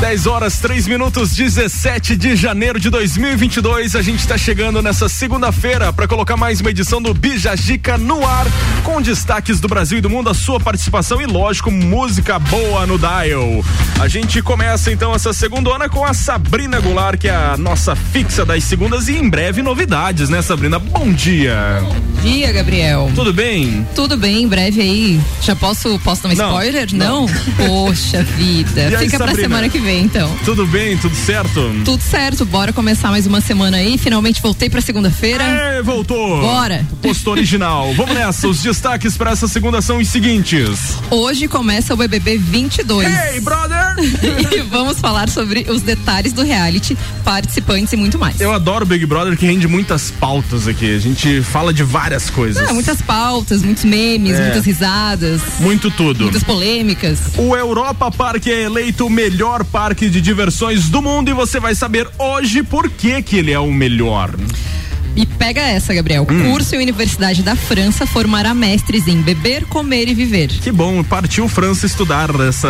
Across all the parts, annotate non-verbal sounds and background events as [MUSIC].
10 horas 3 minutos, 17 de janeiro de 2022. A gente está chegando nessa segunda-feira para colocar mais uma edição do Bijagica no ar, com destaques do Brasil e do mundo, a sua participação e, lógico, música boa no Dial. A gente começa então essa segunda com a Sabrina Goulart, que é a nossa fixa das segundas e em breve novidades, né, Sabrina? Bom dia. Bom dia, Gabriel. Tudo bem? Tudo bem, em breve aí. Já posso, posso dar um spoiler? Não? não? Poxa [LAUGHS] vida. Aí, Fica pra semana que vem então. Tudo bem, tudo certo? Tudo certo, bora começar mais uma semana aí. Finalmente voltei pra segunda-feira. É, voltou. Bora. Posto original. [LAUGHS] Vamos nessa. Os destaques para essa segunda são os seguintes. Hoje começa o BBB 22. Hey, brother! [LAUGHS] e vamos falar sobre os detalhes do reality, participantes e muito mais. Eu adoro Big Brother que rende muitas pautas aqui. A gente fala de várias coisas. É, muitas pautas, muitos memes, é. muitas risadas. Muito tudo. Muitas polêmicas. O Europa Park é eleito o melhor parque parque de diversões do mundo e você vai saber hoje por que que ele é o melhor. E pega essa, Gabriel. Hum. Curso e Universidade da França formará mestres em beber, comer e viver. Que bom, partiu França estudar essa,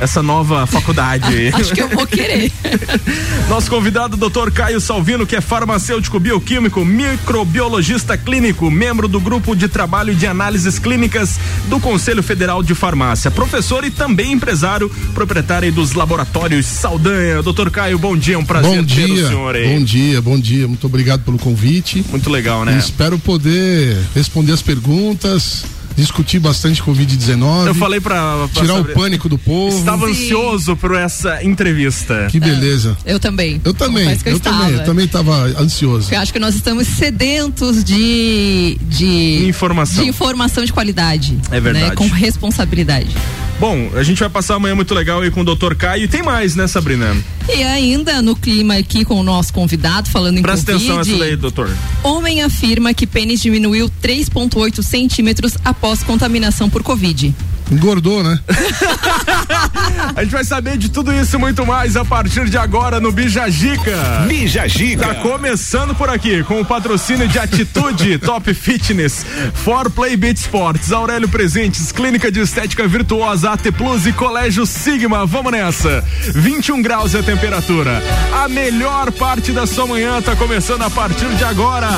essa nova faculdade. [LAUGHS] Acho que eu vou querer. [LAUGHS] Nosso convidado, Dr. Caio Salvino, que é farmacêutico bioquímico, microbiologista clínico, membro do grupo de trabalho de análises clínicas do Conselho Federal de Farmácia, professor e também empresário, proprietário dos laboratórios Saldanha. Dr. Caio, bom dia, é um prazer bom dia, ter o senhor aí. Bom dia, bom dia, muito obrigado pelo convite convite. Muito legal, né? E espero poder responder as perguntas discutir bastante Covid-19. Eu falei para tirar saber. o pânico do povo. Estava Sim. ansioso por essa entrevista. Que beleza. É, eu também. Eu também. Eu, eu também. Eu também estava ansioso. Eu acho que nós estamos sedentos de de informação, de informação de qualidade. É verdade. Né? Com responsabilidade. Bom, a gente vai passar amanhã muito legal aí com o Dr. Caio. E tem mais, né, Sabrina? E ainda no clima aqui com o nosso convidado, falando em Presta Covid. Presta atenção essa daí, doutor. Homem afirma que pênis diminuiu 3,8 centímetros após contaminação por Covid. Engordou, né? [LAUGHS] a gente vai saber de tudo isso e muito mais a partir de agora no Bijagica. Bijagica. Tá começando por aqui com o patrocínio de Atitude, [LAUGHS] Top Fitness, For Play Beat Sports, Aurélio Presentes, Clínica de Estética Virtuosa, AT Plus e Colégio Sigma. Vamos nessa. 21 graus é a temperatura. A melhor parte da sua manhã tá começando a partir de agora.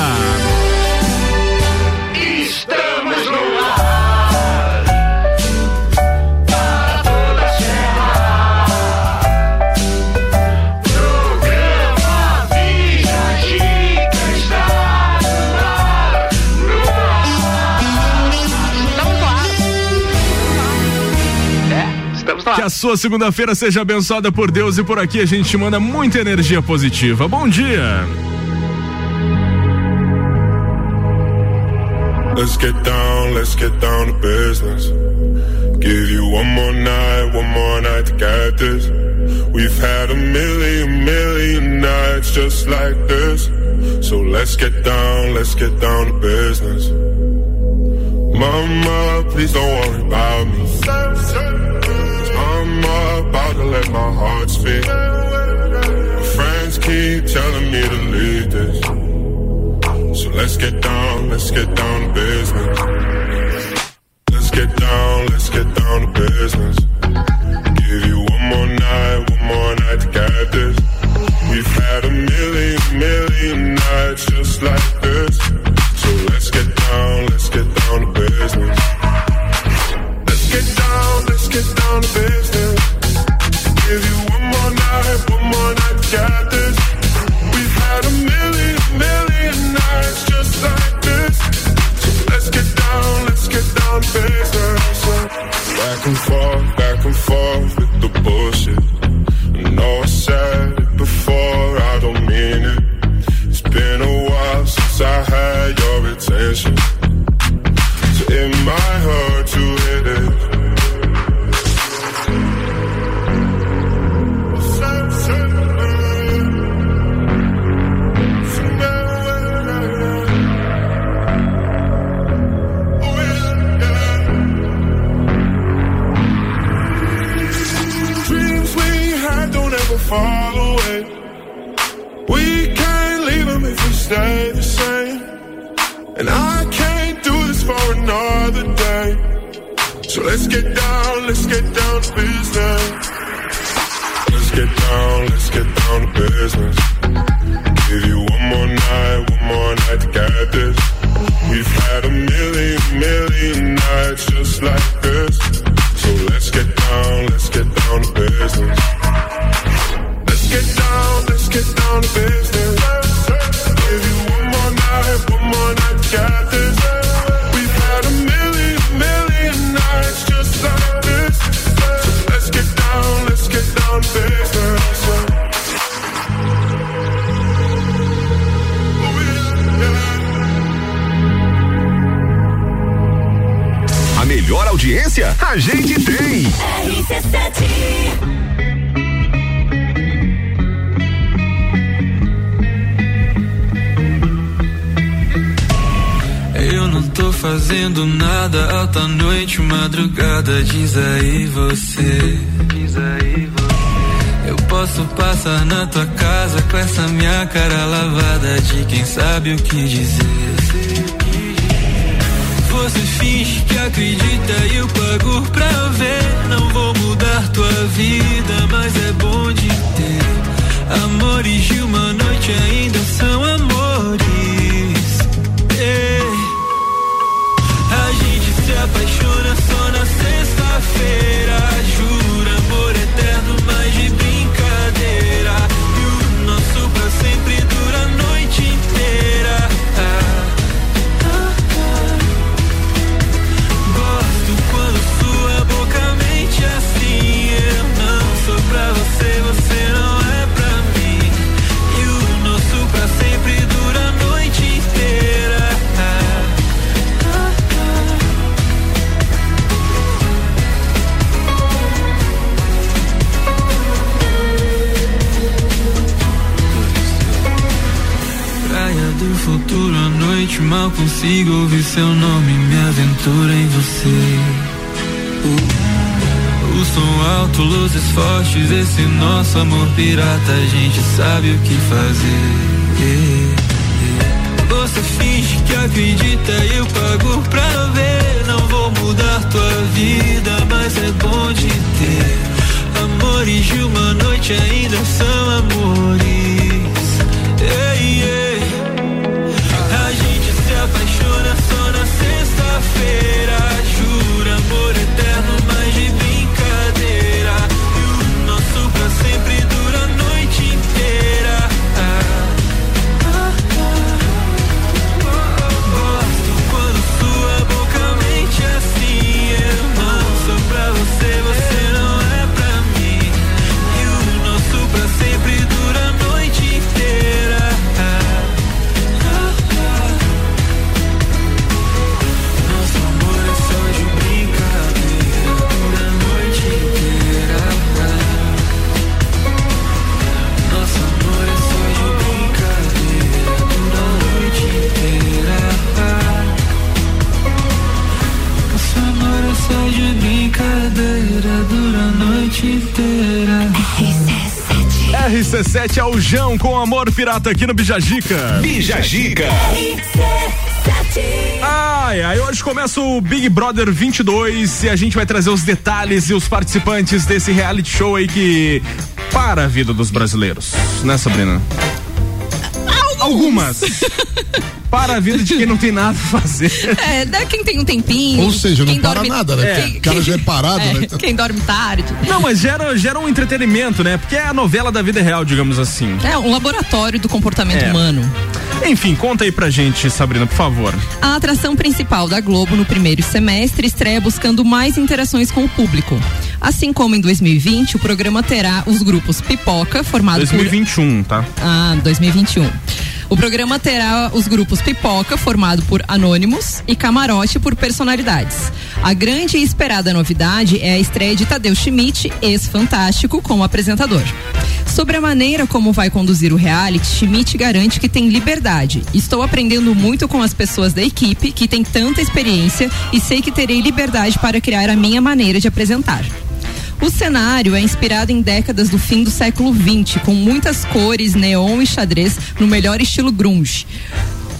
Estamos no Que a sua segunda-feira seja abençoada por Deus e por aqui a gente manda muita energia positiva. Bom dia. Let's get down, let's get down to business. Give you one more night, one more night to get this. We've had a million, million nights just like this. So let's get down, let's get down to business. Mama, please don't worry about me. Let my heart speak. My friends keep telling me to leave this. So let's get down, let's get down to business. Fortes, esse nosso amor pirata, a gente sabe o que fazer. Você finge que acredita e eu pago pra ver. Não vou mudar tua vida, mas é bom de ter. Amores de uma noite ainda são amores. Ei, ei. A gente se apaixona só na sexta-feira. Jura amor eterno, RC7 é o Jão com Amor Pirata aqui no Bijagica. Bijagica. Ai, ai, hoje começa o Big Brother 22 e a gente vai trazer os detalhes e os participantes desse reality show aí que para a vida dos brasileiros, né, Sabrina? Algumas. [LAUGHS] para a vida de quem não tem nada a fazer. É, da quem tem um tempinho. Ou seja, não quem para dorme- nada, né? Quem- O cara já é parado, é, né? [LAUGHS] Quem dorme tarde. Não, mas gera, gera um entretenimento, né? Porque é a novela da vida real, digamos assim. É um laboratório do comportamento É. humano. Enfim, conta aí pra gente, Sabrina, por favor. A atração principal da Globo no primeiro semestre estreia buscando mais interações com o público. Assim como em 2020, o programa terá os grupos Pipoca, formado 2021, tá? por. Ah, 2021. O programa terá os grupos Pipoca, formado por anônimos, e Camarote por personalidades. A grande e esperada novidade é a estreia de Tadeu Schmidt, ex-fantástico, como apresentador. Sobre a maneira como vai conduzir o reality, Schmidt garante que tem liberdade. Estou aprendendo muito com as pessoas da equipe que têm tanta experiência e sei que terei liberdade para criar a minha maneira de apresentar. O cenário é inspirado em décadas do fim do século XX, com muitas cores, neon e xadrez no melhor estilo grunge.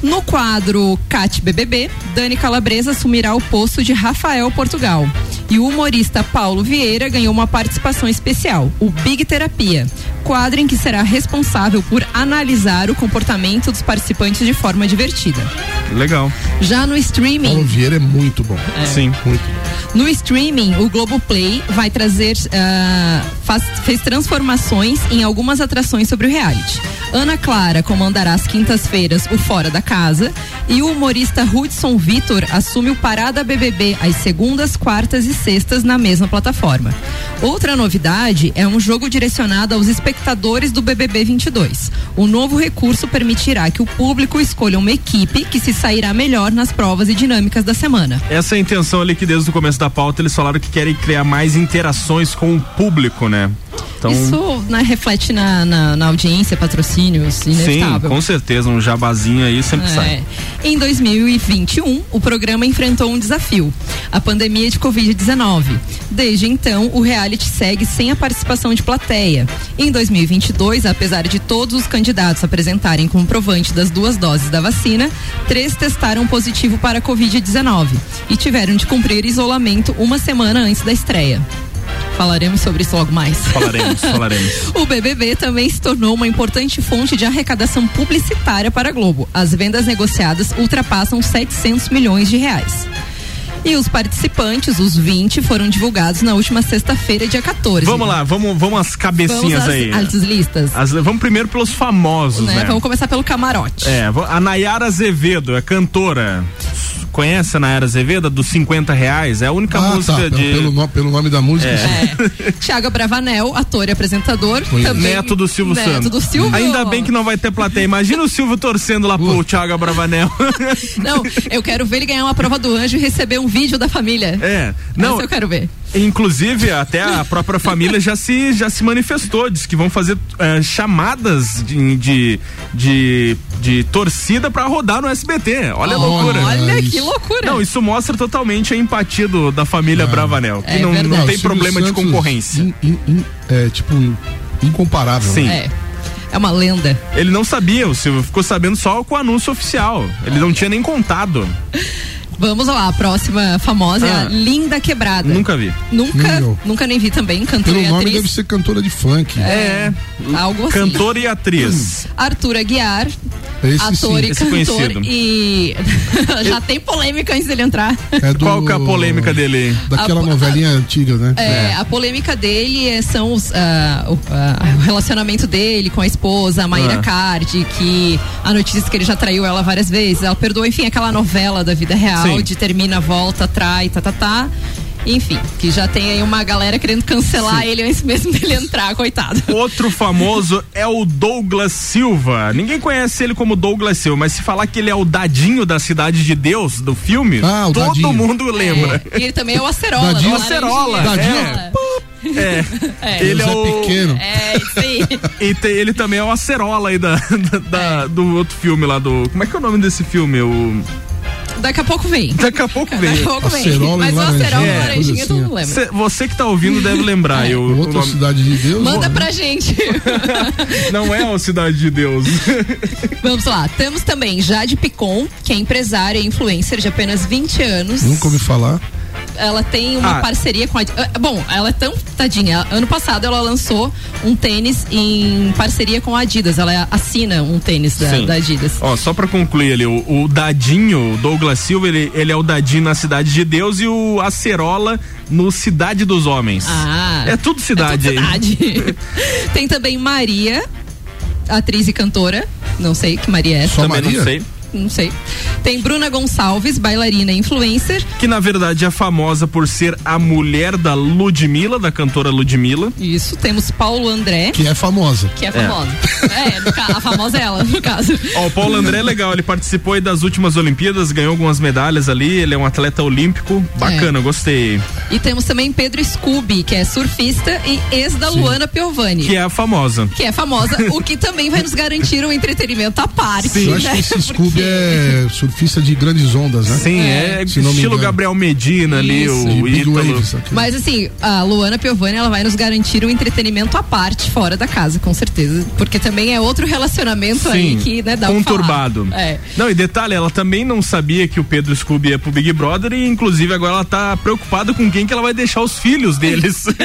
No quadro Cat BBB, Dani Calabresa assumirá o posto de Rafael Portugal. E o humorista Paulo Vieira ganhou uma participação especial, o Big Terapia, quadro em que será responsável por analisar o comportamento dos participantes de forma divertida. Legal. Já no streaming. Paulo Vieira é muito bom. Sim. Muito. No streaming, o Globoplay vai trazer, ah, faz- fez transformações em algumas atrações sobre o reality. Ana Clara comandará às quintas-feiras o Fora da Casa e o humorista Hudson Vitor assume o Parada BBB às segundas, quartas e sextas na mesma plataforma. Outra novidade é um jogo direcionado aos espectadores do BBB 22. O novo recurso permitirá que o público escolha uma equipe que se sairá melhor nas provas e dinâmicas da semana. Essa é a intenção ali que desde o começo da pauta eles falaram que querem criar mais interações com o público, né? Então, Isso né, reflete na, na, na audiência, patrocínios, sim, inevitável. com certeza, um jabazinho aí sempre sai. É. Em 2021, o programa enfrentou um desafio: a pandemia de Covid-19. Desde então, o reality segue sem a participação de plateia. Em 2022, apesar de todos os candidatos apresentarem comprovante das duas doses da vacina, três testaram positivo para a Covid-19 e tiveram de cumprir isolamento uma semana antes da estreia. Falaremos sobre isso logo mais. Falaremos, falaremos. [LAUGHS] O BBB também se tornou uma importante fonte de arrecadação publicitária para a Globo. As vendas negociadas ultrapassam 700 milhões de reais. E os participantes, os 20, foram divulgados na última sexta-feira, dia 14. Vamos lá, vamos, vamos às Vamos cabecinhas às, aí. às listas. As- vamos primeiro pelos famosos, né? né? Vamos começar pelo camarote. É, a Nayara Azevedo é cantora. Conhece a Nayara Azevedo, dos 50 reais? É a única Ah, música tá. de. Pelo, pelo nome da música. sim. É. [LAUGHS] Tiago Bravanel, ator e apresentador. Conheço. Também, Neto do Silvio Neto Santos. do Silvio. Ainda bem que não vai ter plateia. Imagina o Silvio torcendo lá pro Thiago Abravanel. Não, eu quero ver ele ganhar uma prova do anjo e receber um vídeo da família. é. Não, Essa eu quero ver. Inclusive, até a própria família já se, já se manifestou, disse que vão fazer eh, chamadas de, de, de, de torcida pra rodar no SBT. Olha a loucura. Olha isso. que loucura. Não, isso mostra totalmente a empatia do- da família Bravanel, que É não, verdade. não tem problema de Santos, concorrência. in- in- in- é, tipo, incomparável. Sim. né? É. É uma lenda. Ele não sabia, o Silvio ficou sabendo só com o anúncio oficial. Ele não tinha nem contado. [LAUGHS] Vamos lá, a próxima famosa é Ah. a Linda Quebrada. Nunca vi. Nunca, nunca nem vi também, cantora Pelo e nome atriz. deve ser cantora de funk. É. Algo assim. Cantor e atriz. Arthur Aguiar, Esse ator sim. e esse cantor conhecido. e [LAUGHS] já tem polêmica antes dele entrar. É do- Qual que é a polêmica dele? Daquela A- novelinha antiga, né? É, A polêmica dele é- são os, ah, o, ah, o relacionamento dele com a esposa, a Mayra Ah. Cardi, que a notícia é que ele já traiu ela várias vezes. Ela perdoou, enfim, aquela novela da vida real, Sim. de termina, volta, trai, tá, tá, tá. Enfim, que já tem aí uma galera querendo cancelar ele antes mesmo dele entrar, coitado. Outro famoso [LAUGHS] é o Douglas Silva. Ninguém conhece ele como Douglas Silva, mas se falar que ele é o dadinho da Cidade de Deus, do filme, Ah, todo dadinho. mundo lembra. É, e ele também é o Acerola. [LAUGHS] Dadinho. O Acerola, Laranjinha. É. [LAUGHS] É. Ele é o. Pequeno. É, isso aí. E tem- ele também é o Acerola aí da, da- da- do outro filme lá do. Como é que é o nome desse filme? O. Daqui a pouco vem. Daqui a pouco Daqui a vem. pouco vem. Acerola Mas o Laranjinha, Acerola e é, Laranjinha coisa todo assim, mundo lembra. Cê- você que tá ouvindo deve lembrar. o, o Outra nome- cidade de Deus. Manda né? pra gente. [LAUGHS] Não é o Cidade de Deus. [LAUGHS] Vamos lá. Temos também Jade Picon, que é empresária e influencer de apenas 20 anos. Nunca ouvi falar. Ela tem uma Ah. parceria com a. ah, Bom, ela é tão tadinha. Ano passado ela lançou um tênis em parceria com a Adidas. Ela assina um tênis da, da Adidas. Ó, só pra concluir ali, o, o Dadinho, o Douglas Silva, ele, ele é o Dadinho na Cidade de Deus e o Acerola no Cidade dos Homens. Ah. É tudo cidade é tudo aí. cidade. [LAUGHS] tem também Maria, atriz e cantora. Não sei que Maria é essa. Só Também Maria? não sei. Não sei. Tem Bruna Gonçalves, bailarina e influencer. Que na verdade é famosa por ser a mulher da Ludmilla, da cantora Ludmilla. Isso. Temos Paulo André, Que é famosa. que é famosa. É, ca- a famosa é ela, no caso. Ó, o Paulo André é legal, ele participou aí das últimas Olimpíadas, ganhou algumas medalhas ali, ele é um atleta olímpico. Bacana, gostei. E temos também Pedro Scooby, que é surfista e ex da Luana Piovani. Que é a famosa. que é famosa, o que também vai nos garantir um entretenimento à parte. Sim. Eu acho né? que esse Scooby é surfista de grandes ondas, né? Sim, é, Se me estilo. Gabriel Medina ali, Isso. O Ítalo. Mas assim, a Luana Piovani, ela vai nos garantir um entretenimento à parte, fora da casa, com certeza. Porque também é outro relacionamento aí que, né, dá conturbado. É. Não, e detalhe, ela também não sabia que o Pedro Scooby ia pro Big Brother e inclusive agora ela tá preocupada com quem que ela vai deixar os filhos deles. [LAUGHS]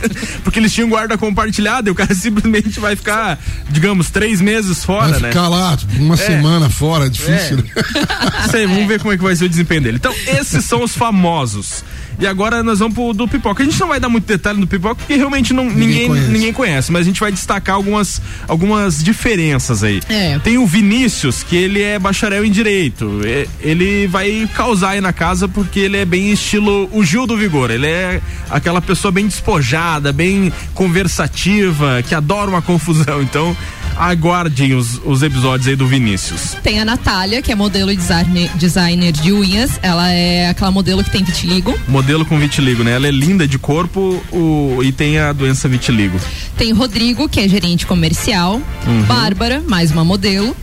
[LAUGHS] Porque eles tinham guarda compartilhada e o cara [LAUGHS] simplesmente vai ficar, digamos, três meses fora, Vai né? ficar lá uma semana fora, é difícil. né? [LAUGHS] Sei, vamos ver como é que vai ser o desempenho dele. Então, esses são os famosos. E agora nós vamos pro do pipoca. A gente não vai dar muito detalhe do pipoca porque realmente não, ninguém, ninguém, conhece. conhece. mas a gente vai destacar algumas, algumas diferenças aí. É. Tem o Vinícius, que ele é bacharel em direito. Ele vai causar aí na casa porque ele é bem estilo o Gil do Vigor. Ele é aquela pessoa bem despojada, bem conversativa, que adora uma confusão. Então, aguardem os, os episódios aí do Vinícius. Tem a Natália, que é modelo e designer, designer de unhas. Ela é aquela modelo que tem vitiligo. Modelo com vitiligo, né? Ela é linda de corpo o, e tem a doença vitiligo. Tem Rodrigo, que é gerente comercial. Uhum. Bárbara, mais uma modelo.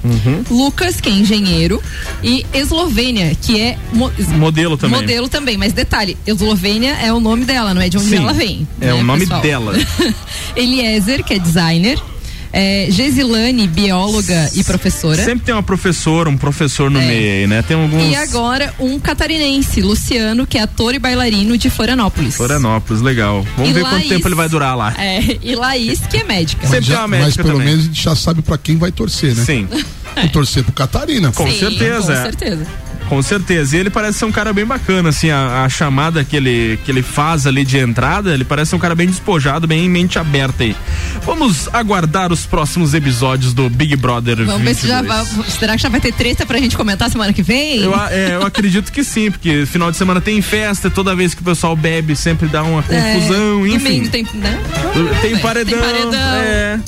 Lucas, que é engenheiro. E Eslovênia, que é mo- Modelo também. modelo também. Mas detalhe, Eslovênia é o nome dela, não é de onde Sim, ela vem. é né, o nome pessoal? dela. [LAUGHS] Eliezer, que é designer. É, Gesilane, bióloga e professora. Sempre tem uma professora, um professor no É. meio aí, né? Tem alguns. E agora um catarinense, Luciano, que é ator e bailarino de Florianópolis. Florianópolis, legal. Vamos E ver quanto Laís- tempo ele vai durar lá. É, e Laís, que é médica. Sempre tem Já- uma mas médica pelo também. menos a gente já sabe pra quem vai torcer, né? Sim, Vou torcer pro Catarina. com Sim, certeza. Com é. certeza. Com certeza. E ele parece ser um cara bem bacana, assim, a, a chamada que ele, que ele faz ali de entrada, ele parece ser um cara bem despojado, bem mente aberta aí. Vamos aguardar os próximos episódios do Big Brother Vamos ver se já 22. vai. Será que já vai ter treta pra gente comentar semana que vem? Eu, é, eu acredito que sim, porque final de semana tem festa, toda vez que o pessoal bebe sempre dá uma É, confusão, enfim. Domingo tem, né? Tem paredão. Tem paredão. É.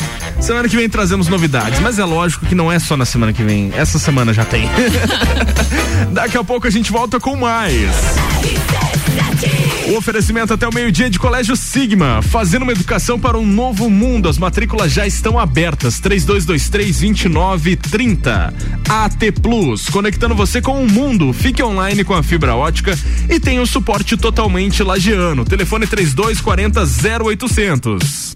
Semana que vem trazemos novidades, mas é lógico que não é só na semana que vem. Essa semana já tem. [LAUGHS] Daqui a pouco a gente volta com mais. O oferecimento até o meio-dia de Colégio Sigma, fazendo uma educação para um novo mundo. As matrículas já estão abertas. 3223-2930. AT Plus, conectando você com o mundo. Fique online com a fibra ótica e tem o suporte totalmente lagiano. Telefone 3240 0800.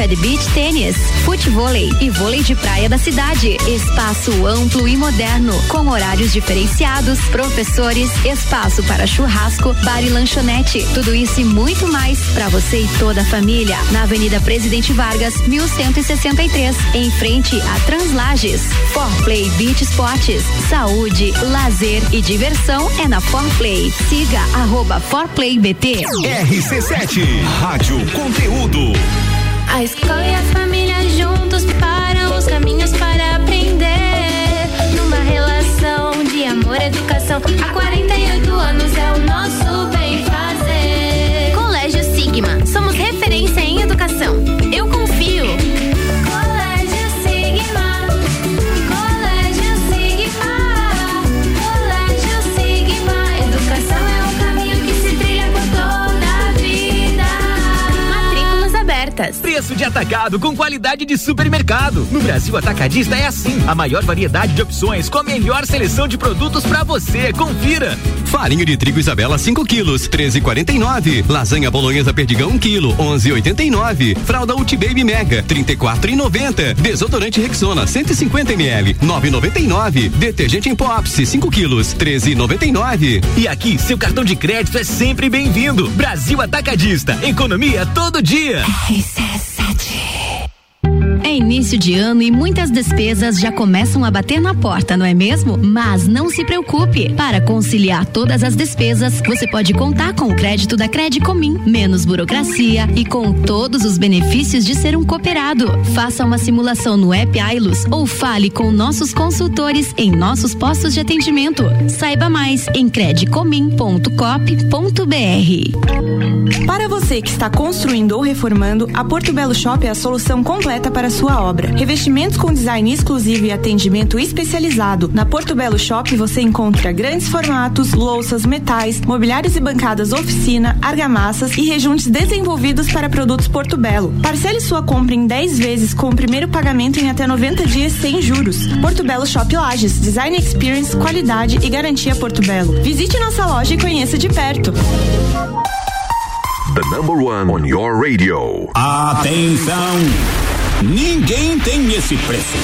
prática de beach tênis, futevôlei e vôlei de praia da cidade. Espaço amplo e moderno, com horários diferenciados, professores, espaço para churrasco, bar e lanchonete. Tudo isso e muito mais para você e toda a família. Na Avenida Presidente Vargas, 1163, em frente a Translages. Forplay Beach Sports, saúde, lazer e diversão é na Forplay. Siga arroba ForplayBT. RC7, Rádio Conteúdo. A escola e a família juntos preparam os caminhos para aprender. Numa relação de amor e educação. Há 48 anos é o nosso Preço de atacado com qualidade de supermercado. No Brasil Atacadista é assim. A maior variedade de opções com a melhor seleção de produtos para você. Confira. Farinha de trigo Isabela 5 quilos, 13,49. Lasanha bolonhesa perdigão 1 quilo, 11,89. Fralda Ulti Baby Mega, 34,90. Desodorante Rexona 150 ml, 9,99. Detergente em Pops 5 quilos, 13,99. E aqui, seu cartão de crédito é sempre bem-vindo. Brasil Atacadista. Economia todo dia. Início de ano e muitas despesas já começam a bater na porta, não é mesmo? Mas não se preocupe. Para conciliar todas as despesas, você pode contar com o crédito da Credicomim, menos burocracia e com todos os benefícios de ser um cooperado. Faça uma simulação no app Ailos ou fale com nossos consultores em nossos postos de atendimento. Saiba mais em credicomim.cop.br. Para você que está construindo ou reformando, a Porto Belo Shop é a solução completa para a sua obra. Revestimentos com design exclusivo e atendimento especializado. Na Porto Belo Shop você encontra grandes formatos, louças, metais, mobiliários e bancadas oficina, argamassas e rejuntes desenvolvidos para produtos Porto Belo. Parcele sua compra em 10 vezes com o primeiro pagamento em até 90 dias sem juros. Porto Belo Shop Lages, design experience, qualidade e garantia Porto Belo. Visite nossa loja e conheça de perto. The number one on your radio. Atenção! Ninguém tem esse preço.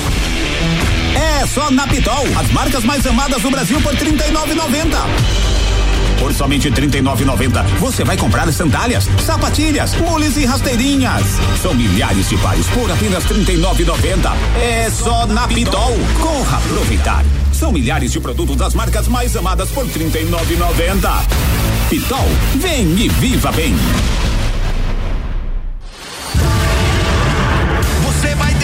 É só na Pitol, as marcas mais amadas do Brasil por R$ 39,90. Por somente R$ 39,90, você vai comprar sandálias, sapatilhas, mules e rasteirinhas. São milhares de pares por apenas R$ 39,90. É só na Pitol. Corra aproveitar. São milhares de produtos das marcas mais amadas por R$ 39,90. Pitol, vem e viva bem.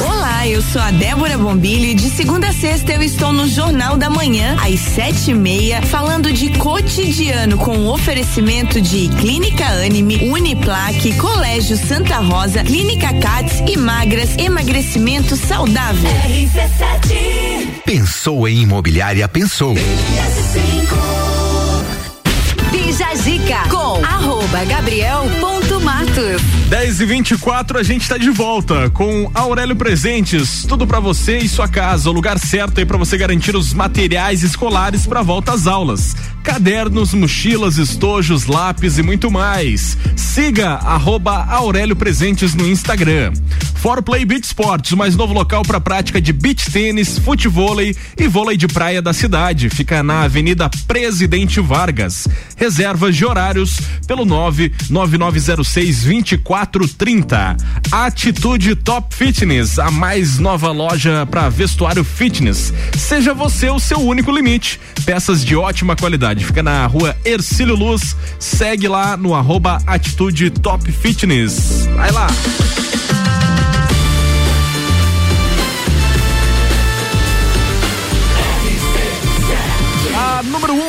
Olá, eu sou a Débora Bombilho e de segunda a sexta eu estou no Jornal da Manhã, às sete e meia, falando de cotidiano com oferecimento de Clínica Anime, Uniplaque, Colégio Santa Rosa, Clínica Cats e Magras, emagrecimento saudável. Pensou em imobiliária, pensou. Bija Zica com arroba gabriel.matos. 10 e 24 a gente está de volta com Aurélio Presentes. Tudo para você e sua casa. O lugar certo aí para você garantir os materiais escolares para volta às aulas. Cadernos, mochilas, estojos, lápis e muito mais. Siga arroba Aurélio Presentes no Instagram. For Play Beach Sports, mais novo local para prática de beach tênis, futevôlei e vôlei de praia da cidade. Fica na Avenida Presidente Vargas. Reservas de horários pelo 99906 2430. Atitude Top Fitness, a mais nova loja para vestuário fitness. Seja você o seu único limite. Peças de ótima qualidade. Fica na rua Ercílio Luz. Segue lá no arroba Atitude Top Fitness. Vai lá.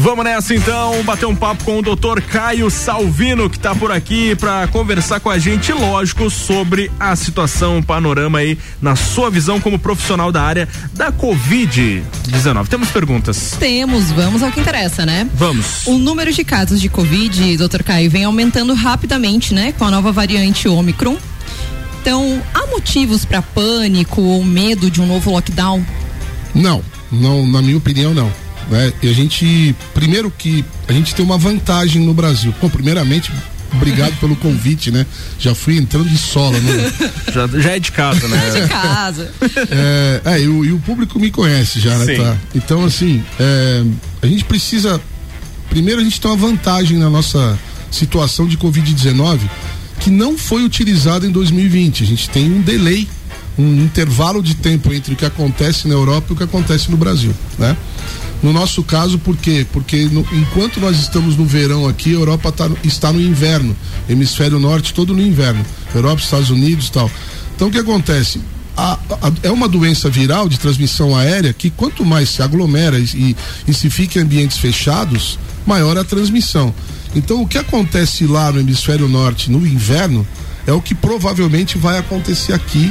Vamos nessa então, bater um papo com o Dr. Caio Salvino, que está por aqui para conversar com a gente, lógico, sobre a situação, o panorama aí, na sua visão como profissional da área da Covid-19. Temos perguntas? Temos, vamos ao que interessa, né? Vamos. O número de casos de Covid, doutor Caio, vem aumentando rapidamente, né? Com a nova variante Omicron. Então, há motivos para pânico ou medo de um novo lockdown? Não, não, na minha opinião, não. Né? E a gente, primeiro que a gente tem uma vantagem no Brasil. Bom, primeiramente, obrigado pelo convite, né? Já fui entrando de sola, né? [LAUGHS] Já, já é de casa, né? [LAUGHS] de casa. É, é e, o, e o público me conhece já, né? Sim. Tá? Então, assim, é, a gente precisa. Primeiro, a gente tem uma vantagem na nossa situação de Covid-19 que não foi utilizada em 2020. A gente tem um delay, um intervalo de tempo entre o que acontece na Europa e o que acontece no Brasil, né? No nosso caso, por quê? Porque no- enquanto nós estamos no verão aqui, a Europa tá está no inverno. Hemisfério norte todo no inverno. Europa, Estados Unidos e tal. Então o que acontece? A- a- é uma doença viral de transmissão aérea que quanto mais se aglomera e- e se fica em ambientes fechados, maior a transmissão. Então o que acontece lá no hemisfério norte no inverno é o que provavelmente vai acontecer aqui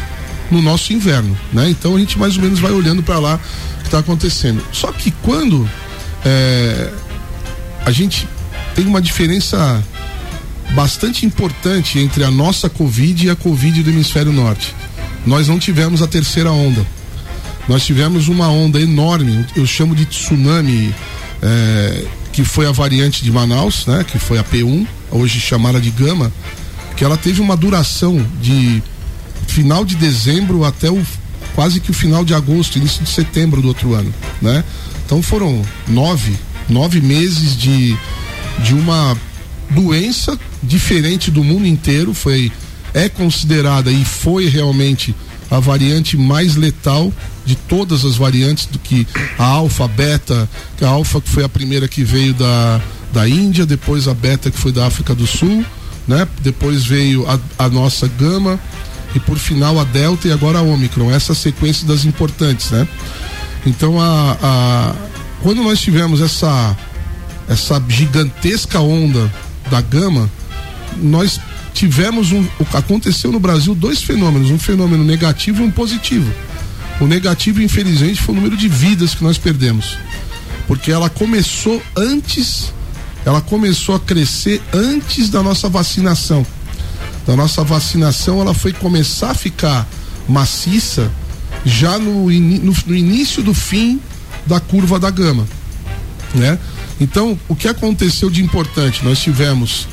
no nosso inverno, né? Então a gente mais ou menos vai olhando para lá o que está acontecendo. Só que quando é, a gente tem uma diferença bastante importante entre a nossa Covid e a Covid do hemisfério norte. Nós não tivemos a terceira onda. Nós tivemos uma onda enorme, eu chamo de tsunami, é, que foi a variante de Manaus, né? Que foi a P1, hoje chamada de Gama, que ela teve uma duração de final de dezembro até o quase que o final de agosto, início de setembro do outro ano, né? Então foram nove, nove meses de, de uma doença diferente do mundo inteiro, foi é considerada e foi realmente a variante mais letal de todas as variantes do que a alfa, beta, que a alfa que foi a primeira que veio da, da Índia, depois a beta que foi da África do Sul, né? Depois veio a, a nossa gama e por final a delta e agora a Omicron, essa sequência das importantes, né? Então a, a quando nós tivemos essa essa gigantesca onda da gama, nós tivemos um. Aconteceu no Brasil dois fenômenos, um fenômeno negativo e um positivo. O negativo, infelizmente, foi o número de vidas que nós perdemos. Porque ela começou antes, ela começou a crescer antes da nossa vacinação. Da nossa vacinação, ela foi começar a ficar maciça já no, in, no, no início do fim da curva da gama, né? Então, o que aconteceu de importante? Nós tivemos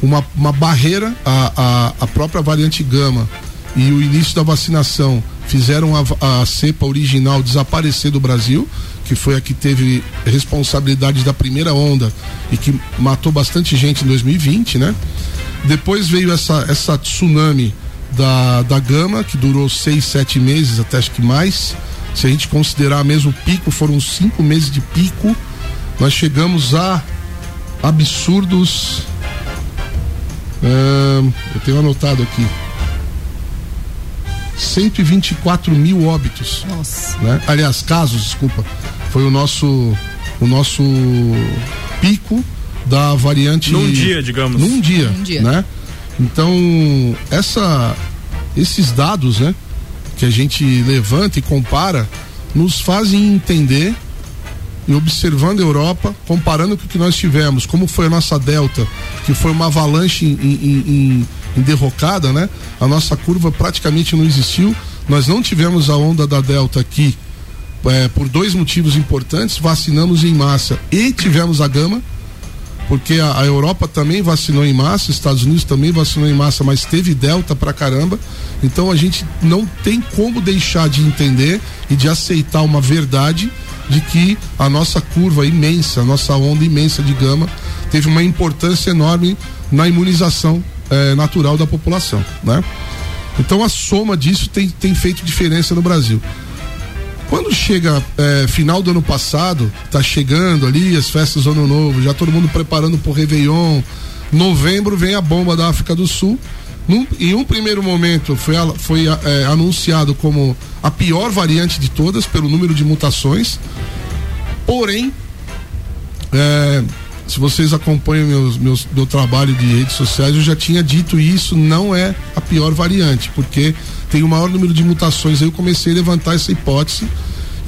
uma, uma barreira, a, a, a própria variante gama e o início da vacinação fizeram a, a cepa original desaparecer do Brasil, que foi a que teve responsabilidade da primeira onda e que matou bastante gente em 2020, né? Depois veio essa, essa tsunami da, da gama, que durou seis, sete meses, até acho que mais. Se a gente considerar mesmo o pico, foram cinco meses de pico. Nós chegamos a absurdos. Hum, eu tenho anotado aqui. 124 mil óbitos. Nossa. Né? Aliás, casos, desculpa. Foi o nosso o nosso pico da variante Num dia, digamos. Num dia, Num dia. né? Então, essa esses dados, né, que a gente levanta e compara, nos fazem entender e observando a Europa, comparando com o que nós tivemos, como foi a nossa delta, que foi uma avalanche em, em, em, em derrocada, né? A nossa curva praticamente não existiu. Nós não tivemos a onda da delta aqui é, por dois motivos importantes: vacinamos em massa e tivemos a gama, porque a, a Europa também vacinou em massa, Estados Unidos também vacinou em massa, mas teve delta pra caramba. Então a gente não tem como deixar de entender e de aceitar uma verdade de que a nossa curva imensa, a nossa onda imensa de gama teve uma importância enorme na imunização eh, natural da população, né? Então a soma disso tem, tem feito diferença no Brasil. Quando chega eh, final do ano passado, tá chegando ali as festas do ano novo, já todo mundo preparando pro Réveillon, novembro vem a bomba da África do Sul, num, em um primeiro momento foi, foi eh, anunciado como a pior variante de todas pelo número de mutações. Porém, eh, se vocês acompanham meus, meus, meu trabalho de redes sociais, eu já tinha dito isso, não é a pior variante, porque tem o maior número de mutações. Eu comecei a levantar essa hipótese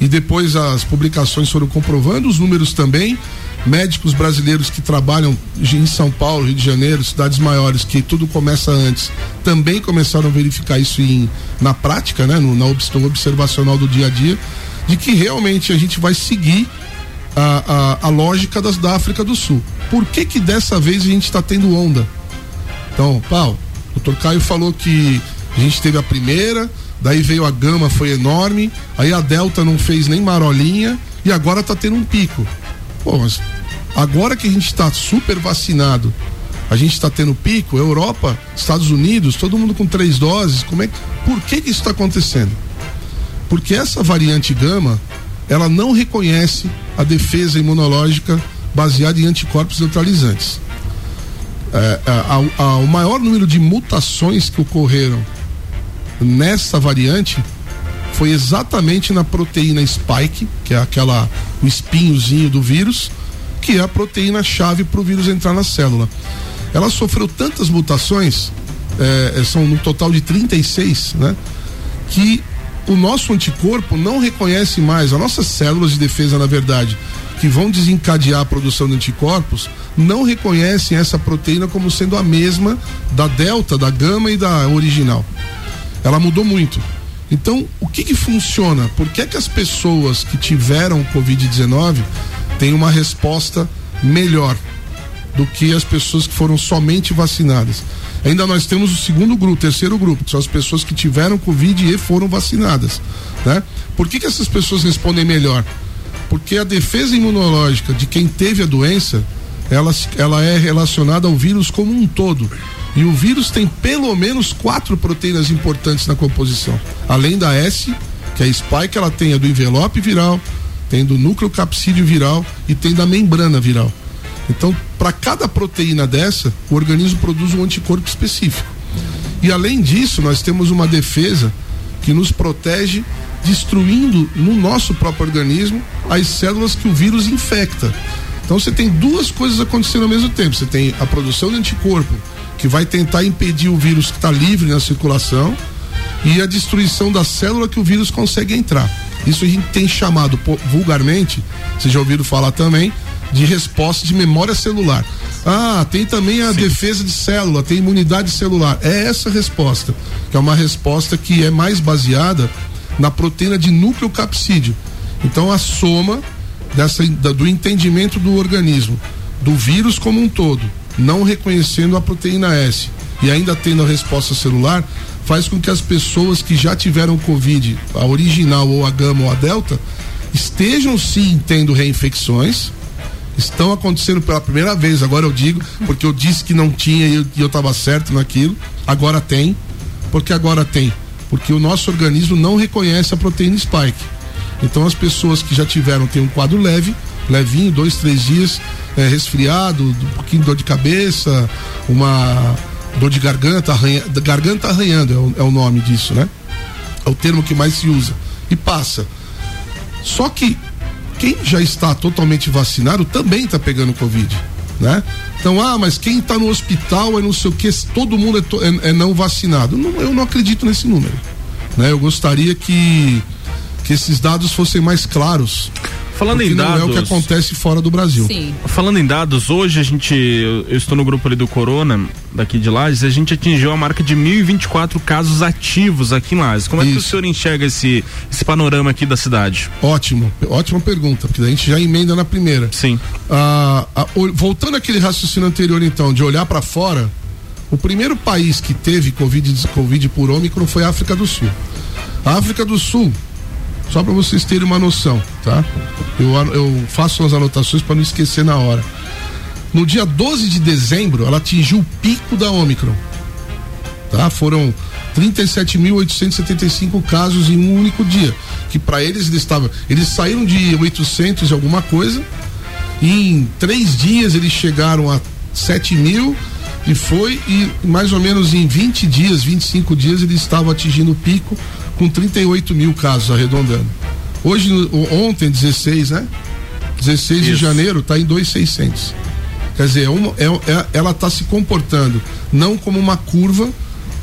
e depois as publicações foram comprovando, os números também. Médicos brasileiros que trabalham em São Paulo, Rio de Janeiro, cidades maiores, que tudo começa antes, também começaram a verificar isso em, na prática, né? No, na observacional do dia a dia, de que realmente a gente vai seguir a, a, a lógica das, da África do Sul. Por que que dessa vez a gente está tendo onda? Então, Paulo, o doutor Caio falou que a gente teve a primeira, daí veio a gama, foi enorme, aí a delta não fez nem marolinha e agora tá tendo um pico. Pô, mas agora que a gente está super vacinado, a gente está tendo pico, Europa, Estados Unidos, todo mundo com três doses, como é que, por que que isso está acontecendo? Porque essa variante gama, ela não reconhece a defesa imunológica baseada em anticorpos neutralizantes. É, a- a- o maior número de mutações que ocorreram nessa variante foi exatamente na proteína spike, que é aquela o espinhozinho do vírus, que é a proteína chave para o vírus entrar na célula. Ela sofreu tantas mutações, é, são no total de 36, né? Que o nosso anticorpo não reconhece mais, as nossas células de defesa, na verdade, que vão desencadear a produção de anticorpos não reconhecem essa proteína como sendo a mesma da delta, da gama e da original. Ela mudou muito. Então, o que que funciona? Por que que as pessoas que tiveram Covid-19 têm uma resposta melhor do que as pessoas que foram somente vacinadas? Ainda nós temos o segundo grupo, o terceiro grupo, que são as pessoas que tiveram Covid e foram vacinadas, né? Por que que essas pessoas respondem melhor? Porque a defesa imunológica de quem teve a doença, ela, ela é relacionada ao vírus como um todo. E o vírus tem pelo menos quatro proteínas importantes na composição. Além da S, que é a spike, ela tem a do envelope viral, tem do núcleo capsídeo viral e tem da membrana viral. Então, para cada proteína dessa, o organismo produz um anticorpo específico. E além disso, nós temos uma defesa que nos protege destruindo no nosso próprio organismo as células que o vírus infecta. Então você tem duas coisas acontecendo ao mesmo tempo. Você tem a produção de anticorpo, que vai tentar impedir o vírus que está livre na circulação, e a destruição da célula que o vírus consegue entrar. Isso a gente tem chamado vulgarmente, vocês já ouviram falar também, de resposta de memória celular. Ah, tem também a Sim. defesa de célula, tem imunidade celular. É essa resposta, que é uma resposta que é mais baseada na proteína de núcleo capsídeo. Então a soma dessa, do entendimento do organismo, do vírus como um todo, não reconhecendo a proteína S e ainda tendo a resposta celular, faz com que as pessoas que já tiveram Covid, a original ou a gama ou a delta, estejam sim tendo reinfecções, estão acontecendo pela primeira vez, agora eu digo, porque eu disse que não tinha e eu estava certo naquilo, agora tem, porque agora tem, porque o nosso organismo não reconhece a proteína spike. Então as pessoas que já tiveram têm um quadro leve, levinho, dois, três dias, é, resfriado, um pouquinho de dor de cabeça, uma dor de garganta, arranha, garganta arranhando é o, é o nome disso, né? É o termo que mais se usa. E passa. Só que quem já está totalmente vacinado também está pegando Covid, né? Então, ah, mas quem está no hospital é não sei o que, todo mundo é, é, é não vacinado. Não, eu não acredito nesse número. Né? Eu gostaria que, que esses dados fossem mais claros. Falando em dados. Não é o que acontece fora do Brasil. Sim. Falando em dados, hoje a gente. Eu, estou no grupo ali do Corona, daqui de Lages, a gente atingiu a marca de 1.024 casos ativos aqui em Lages. Como Isso. é que o senhor enxerga esse, esse panorama aqui da cidade? Ótimo, ótima pergunta, porque a gente já emenda na primeira. Sim. Ah, ah, voltando àquele raciocínio anterior, então, de olhar para fora, o primeiro país que teve Covid, COVID por Ômicron foi a África do Sul. A África do Sul só para vocês terem uma noção, tá? Eu, eu faço as anotações para não esquecer na hora. No dia 12 de dezembro, ela atingiu o pico da Omicron. Tá? Foram 37.875 casos em um único dia. Que para eles eles estavam. Eles saíram de 800 e alguma coisa. E em três dias eles chegaram a 7 mil e foi, e mais ou menos em 20 dias, 25 dias, eles estavam atingindo o pico com 38 mil casos arredondando. Hoje, ontem, 16, né? 16 Isso. de janeiro, está em 2,600. Quer dizer, é uma, é, é, ela está se comportando não como uma curva,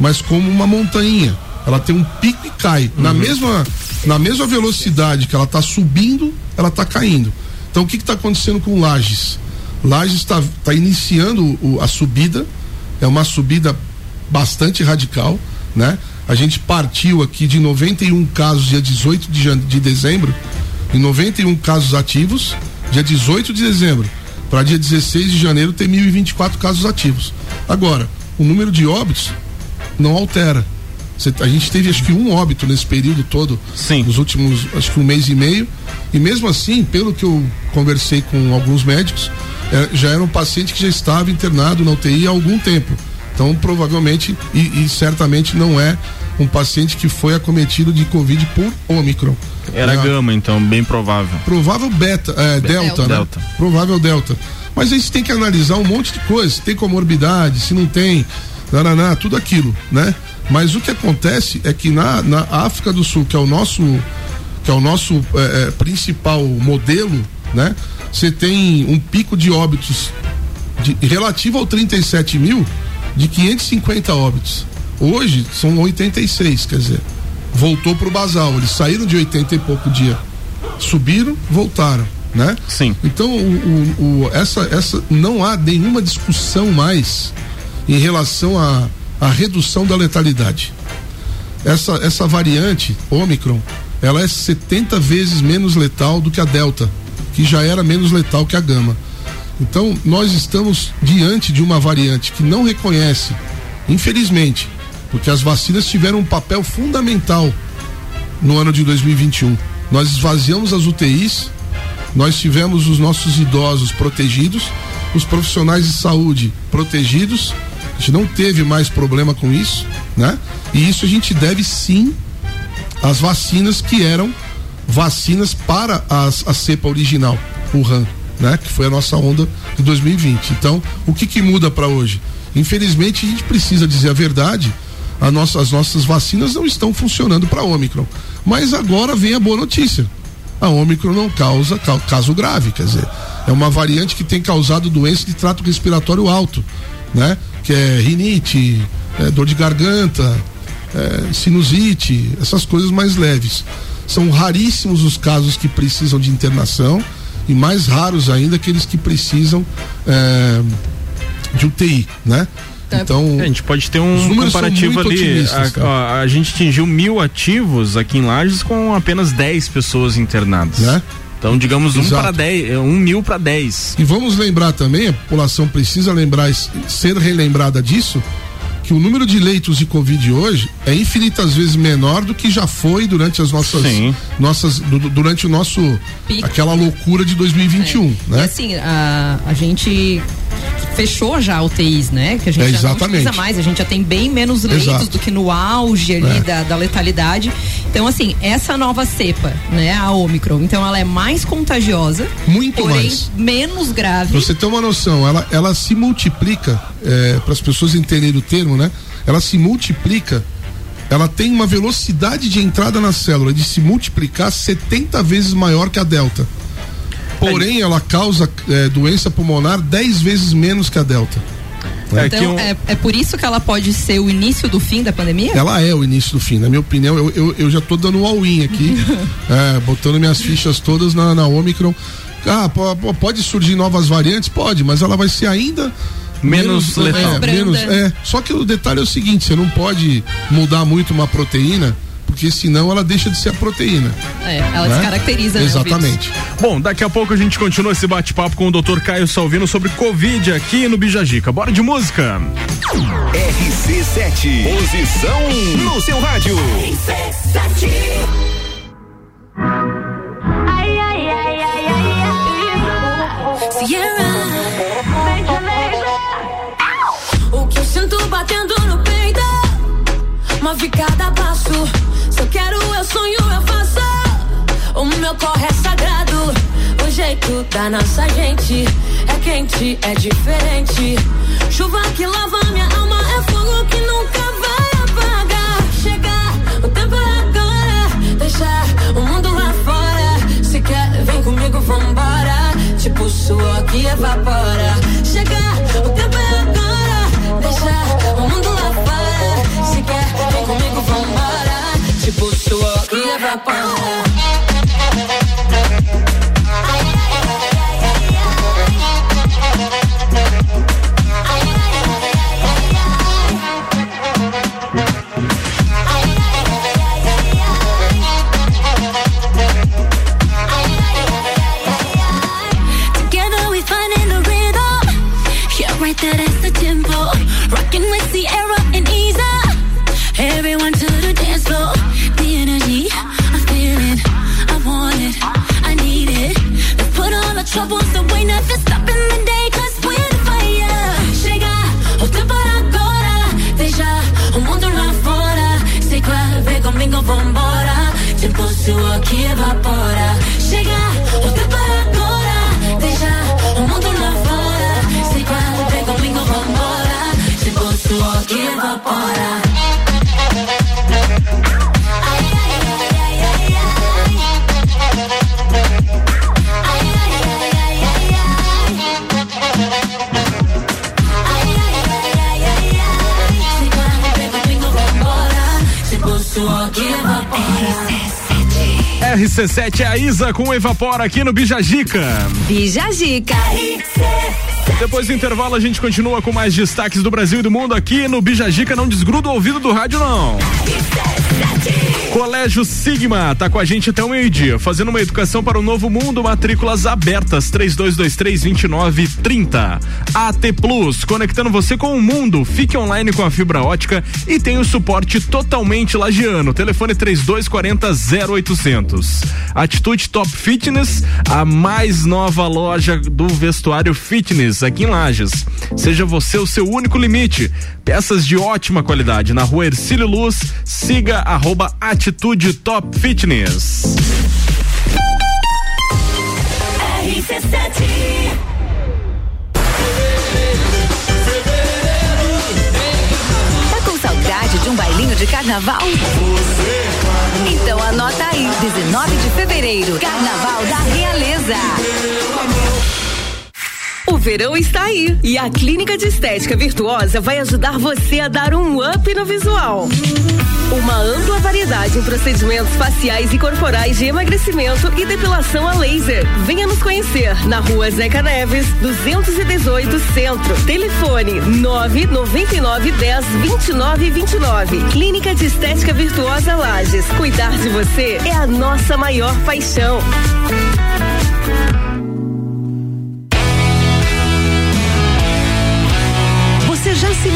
mas como uma montanha. Ela tem um pico e cai. Uhum. Na, mesma, na mesma velocidade que ela está subindo, ela está caindo. Então, o que está acontecendo com Lages? Lages está tá iniciando o, a subida, é uma subida bastante radical, né? A gente partiu aqui de 91 casos dia 18 de, de dezembro, e 91 casos ativos, dia 18 de dezembro, para dia 16 de janeiro ter 1.024 casos ativos. Agora, o número de óbitos não altera. Cê, a gente teve acho que um óbito nesse período todo, Sim. nos últimos acho que um mês e meio, e mesmo assim, pelo que eu conversei com alguns médicos, é, já era um paciente que já estava internado na UTI há algum tempo. Então, provavelmente e, e certamente não é um paciente que foi acometido de Covid por Ômicron. Era é, gama, então, bem provável. Provável beta, é, delta, delta, né? Delta. Provável delta. Mas a gente tem que analisar um monte de coisa, se tem comorbidade, se não tem, nananá, tudo aquilo, né? Mas o que acontece é que na, na África do Sul, que é o nosso, que é o nosso é, é principal modelo, né? Você tem um pico de óbitos de, relativo ao 37 mil, de 550 óbitos. Hoje são 86, quer dizer, voltou para o basal. Eles saíram de 80 e pouco dia, subiram, voltaram. né? Sim. Então, o, o- o- essa, essa, não há nenhuma discussão mais em relação à à redução da letalidade. Essa, essa variante, Omicron, ela é 70 vezes menos letal do que a Delta, que já era menos letal que a Gama. Então, nós estamos diante de uma variante que não reconhece, infelizmente, porque as vacinas tiveram um papel fundamental no ano de 2021. Nós esvaziamos as UTIs, nós tivemos os nossos idosos protegidos, os profissionais de saúde protegidos, a gente não teve mais problema com isso, né? E isso a gente deve sim às vacinas que eram vacinas para as, a cepa original, Wuhan, né? Que foi a nossa onda de 2020. Então, o que que muda para hoje? Infelizmente, a gente precisa dizer a verdade, nossa- as nossas vacinas não estão funcionando para Ômicron. Mas agora vem a boa notícia. A Ômicron não causa ca- caso grave, quer dizer, é uma variante que tem causado doença de trato respiratório alto, né? Que é rinite, é, dor de garganta, é, sinusite, essas coisas mais leves. São raríssimos os casos que precisam de internação e mais raros ainda aqueles que precisam é, de UTI, né? Então, É, a gente pode ter um comparativo ali. A, a- a gente atingiu mil ativos aqui em Lages com apenas 10 pessoas internadas. Né? Então, digamos, um para 10, é, um mil para 10. E vamos lembrar também, a população precisa lembrar, ser relembrada disso, que o número de leitos de Covid hoje é infinitas vezes menor do que já foi durante as nossas. nossas du- du- durante o nosso. Pico. aquela loucura de 2021, E né? assim, a, a gente fechou já UTIs, né? Que a gente É, já não utiliza mais, a gente já tem bem menos leitos Exato. do que no auge ali É. da, da letalidade. Então, assim, essa nova cepa, né, a Omicron, então ela é mais contagiosa, Muito porém mais. menos grave. Pra você ter uma noção, ela, ela se multiplica, para as pessoas entenderem o termo, né? Ela se multiplica, ela tem uma velocidade de entrada na célula de se multiplicar 70 vezes maior que a Delta. Porém, ela causa eh, doença pulmonar 10 vezes menos que a Delta. né? Então, é, é por isso que ela pode ser o início do fim da pandemia? Ela é o início do fim, na minha opinião. Eu, eu, eu já tô dando um all-in aqui, [LAUGHS] é, botando minhas fichas todas na, na Omicron. Ah, po- po- pode surgir novas variantes? Pode, mas ela vai ser ainda. Menos letal. é, Mais menos, branda. é. Só que o detalhe é o seguinte: você não pode mudar muito uma proteína, porque senão ela deixa de ser a proteína. É, ela Né? descaracteriza, né, Exatamente. Bom, daqui a pouco a gente continua esse bate-papo com o Dr. Caio Salvino sobre Covid aqui no Bijagica. Bora de música. RC7, posição no seu rádio. Ai, ai, ai, ai, ai, Sierra. O que eu sinto batendo no peito Uma ficada passo eu quero, eu sonho, eu faço. O meu corre é sagrado. O jeito da nossa gente É quente, é diferente. Chuva que lava minha alma É fogo que nunca vai apagar. Chegar, o tempo é agora. Deixar o mundo lá fora. Se quer, vem comigo, vambora. Tipo suor que evapora. Chegar, o tempo é agora. Deixar o mundo lá fora Tipo suor que evapora Suor que evapora. Chega, o tempo é agora. Deixa o mundo lá fora. Sei qua, vem comigo, vambora. Evapora. Tipo suor que evapora. RC7 é a Isa com o Evapora aqui no Bijagica. Bijagica. Depois do intervalo a gente continua com mais destaques do Brasil e do mundo aqui no Bijagica. Não desgruda o ouvido do rádio não. Colégio Sigma tá com a gente até o meio-dia, fazendo uma educação para o novo mundo, matrículas abertas 3223-2930. AT Plus, conectando você com o mundo. Fique online com a fibra ótica e tem o suporte totalmente lagiano. Telefone 3240 0800. Atitude Top Fitness, a mais nova loja do vestuário fitness aqui em Lages. Seja você o seu único limite. Peças de ótima qualidade na rua Ercílio Luz. Siga arroba Atitude Top Fitness. Tá com saudade de um bailinho de carnaval? Então anota aí, 19 de fevereiro, Carnaval da Realeza. O verão está aí e a Clínica de Estética Virtuosa vai ajudar você a dar um up no visual. Uma ampla variedade em procedimentos faciais e corporais de emagrecimento e depilação a laser. Venha nos conhecer na rua Zeca Neves, 218 Centro. Telefone 999 10 29 29. Clínica de Estética Virtuosa Lages. Cuidar de você é a nossa maior paixão.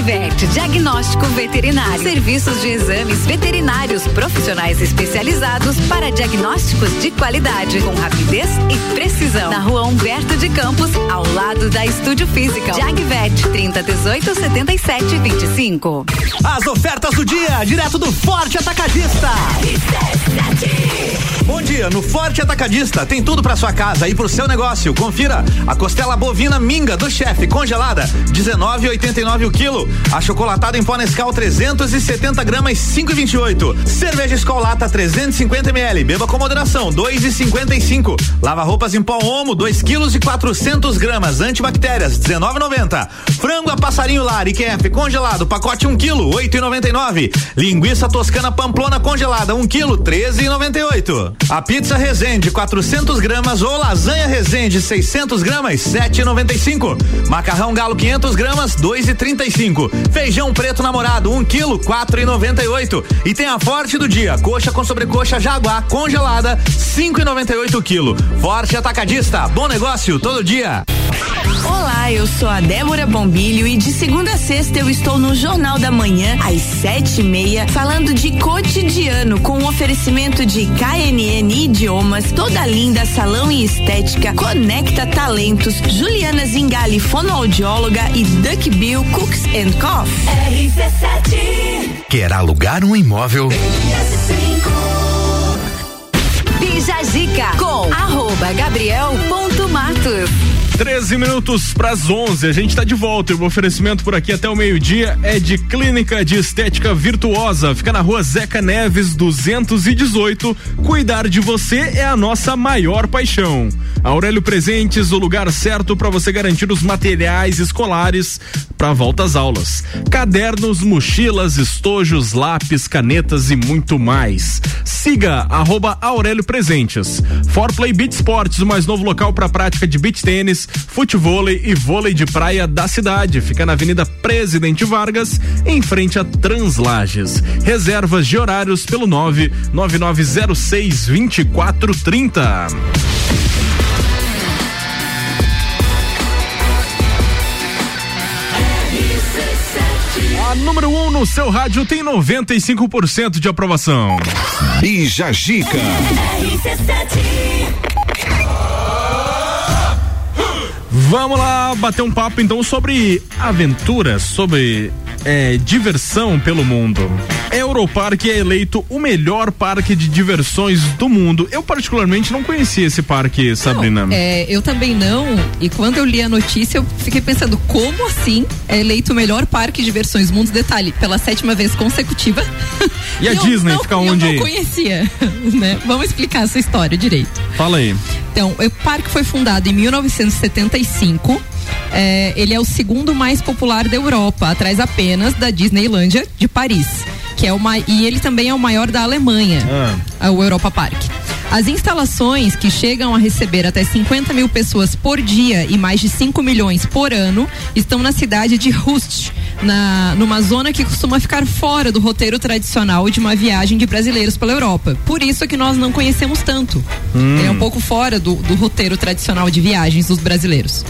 Jagvet, diagnóstico veterinário. Serviços de exames veterinários profissionais especializados para diagnósticos de qualidade, com rapidez e precisão. Na rua Humberto de Campos, ao lado da Estúdio Física. Jagvet, 30 18 77 25. As ofertas do dia, direto do Forte Atacadista. Bom dia, no Forte Atacadista tem tudo para sua casa e pro seu negócio. Confira a costela bovina minga do chefe congelada, 19,89 o quilo. A chocolatada em pó Nescau 370 gramas, 5,28. Cerveja Escolata 350 ml, beba com moderação, 2,55. Lava roupas em pó Omo, 2 quilos e 400 gramas, antibactérias, 19,90. Frango a passarinho lar IQF congelado, pacote 1 quilo, 8,99. Linguiça toscana pamplona congelada, 1 quilo, 13,98. A pizza Resende 400 gramas ou lasanha Resende 600 gramas 7,95. Macarrão Galo 500 gramas 2,35. Feijão preto namorado 1 quilo 4,98. E tem a forte do dia coxa com sobrecoxa Jaguar congelada 5,98 quilo. Forte atacadista, bom negócio todo dia. Olá, eu sou a Débora Bombilho e de segunda a sexta eu estou no Jornal da Manhã, às sete e meia, falando de cotidiano, com o oferecimento de KNN Idiomas, Toda Linda Salão e Estética, Conecta Talentos, Juliana Zingali, fonoaudióloga e Duck Bill Cooks and Coffee. RC7 Quer alugar um imóvel? Bija Zica com arroba gabriel ponto Matos. 13 minutos para as 11, a gente está de volta. E o oferecimento por aqui até o meio-dia é de Clínica de Estética Virtuosa. Fica na rua Zeca Neves, 218. Cuidar de você é a nossa maior paixão. Aurélio Presentes, o lugar certo para você garantir os materiais escolares para volta às aulas. Cadernos, mochilas, estojos, lápis, canetas e muito mais. Siga arroba Aurélio Presentes. Forplay Beach Sports, o mais novo local para prática de beach tênis, futevôlei e vôlei de praia da cidade. Fica na Avenida Presidente Vargas, em frente a Translages. Reservas de horários pelo 99906 2430. A número 1 um no seu rádio tem 95% de aprovação. Bija Gica. Vamos lá bater um papo então sobre aventuras, sobre é, diversão pelo mundo. Europark é eleito o melhor parque de diversões do mundo. Eu particularmente não conhecia esse parque, Sabrina. Não, é, eu também não. E quando eu li a notícia, eu fiquei pensando como assim é eleito o melhor parque de diversões do mundo. Detalhe, pela sétima vez consecutiva. E a eu Disney não, fica eu onde? não conhecia. [LAUGHS] Né? Vamos explicar essa história direito. Fala aí. Então, o parque foi fundado em 1975. É, ele é o segundo mais popular da Europa, atrás apenas da Disneylândia de Paris, que é uma e ele também é o maior da Alemanha, Ah. o Europa Park. As instalações que chegam a receber até 50 mil pessoas por dia e mais de 5 milhões por ano estão na cidade de Rust, na, numa zona que costuma ficar fora do roteiro tradicional de uma viagem de brasileiros pela Europa. Por isso é que nós não conhecemos tanto. Hum. É um pouco fora do, do roteiro tradicional de viagens dos brasileiros.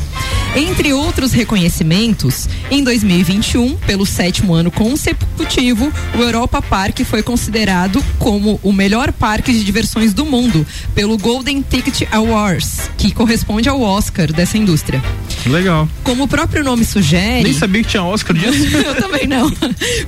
Entre outros reconhecimentos, em 2021, pelo sétimo ano consecutivo, o Europa Park foi considerado como o melhor parque de diversões do mundo pelo Golden Ticket Awards, que corresponde ao Oscar dessa indústria. Legal. Como o próprio nome sugere. Nem sabia que tinha Oscar disso. [LAUGHS] Eu também não.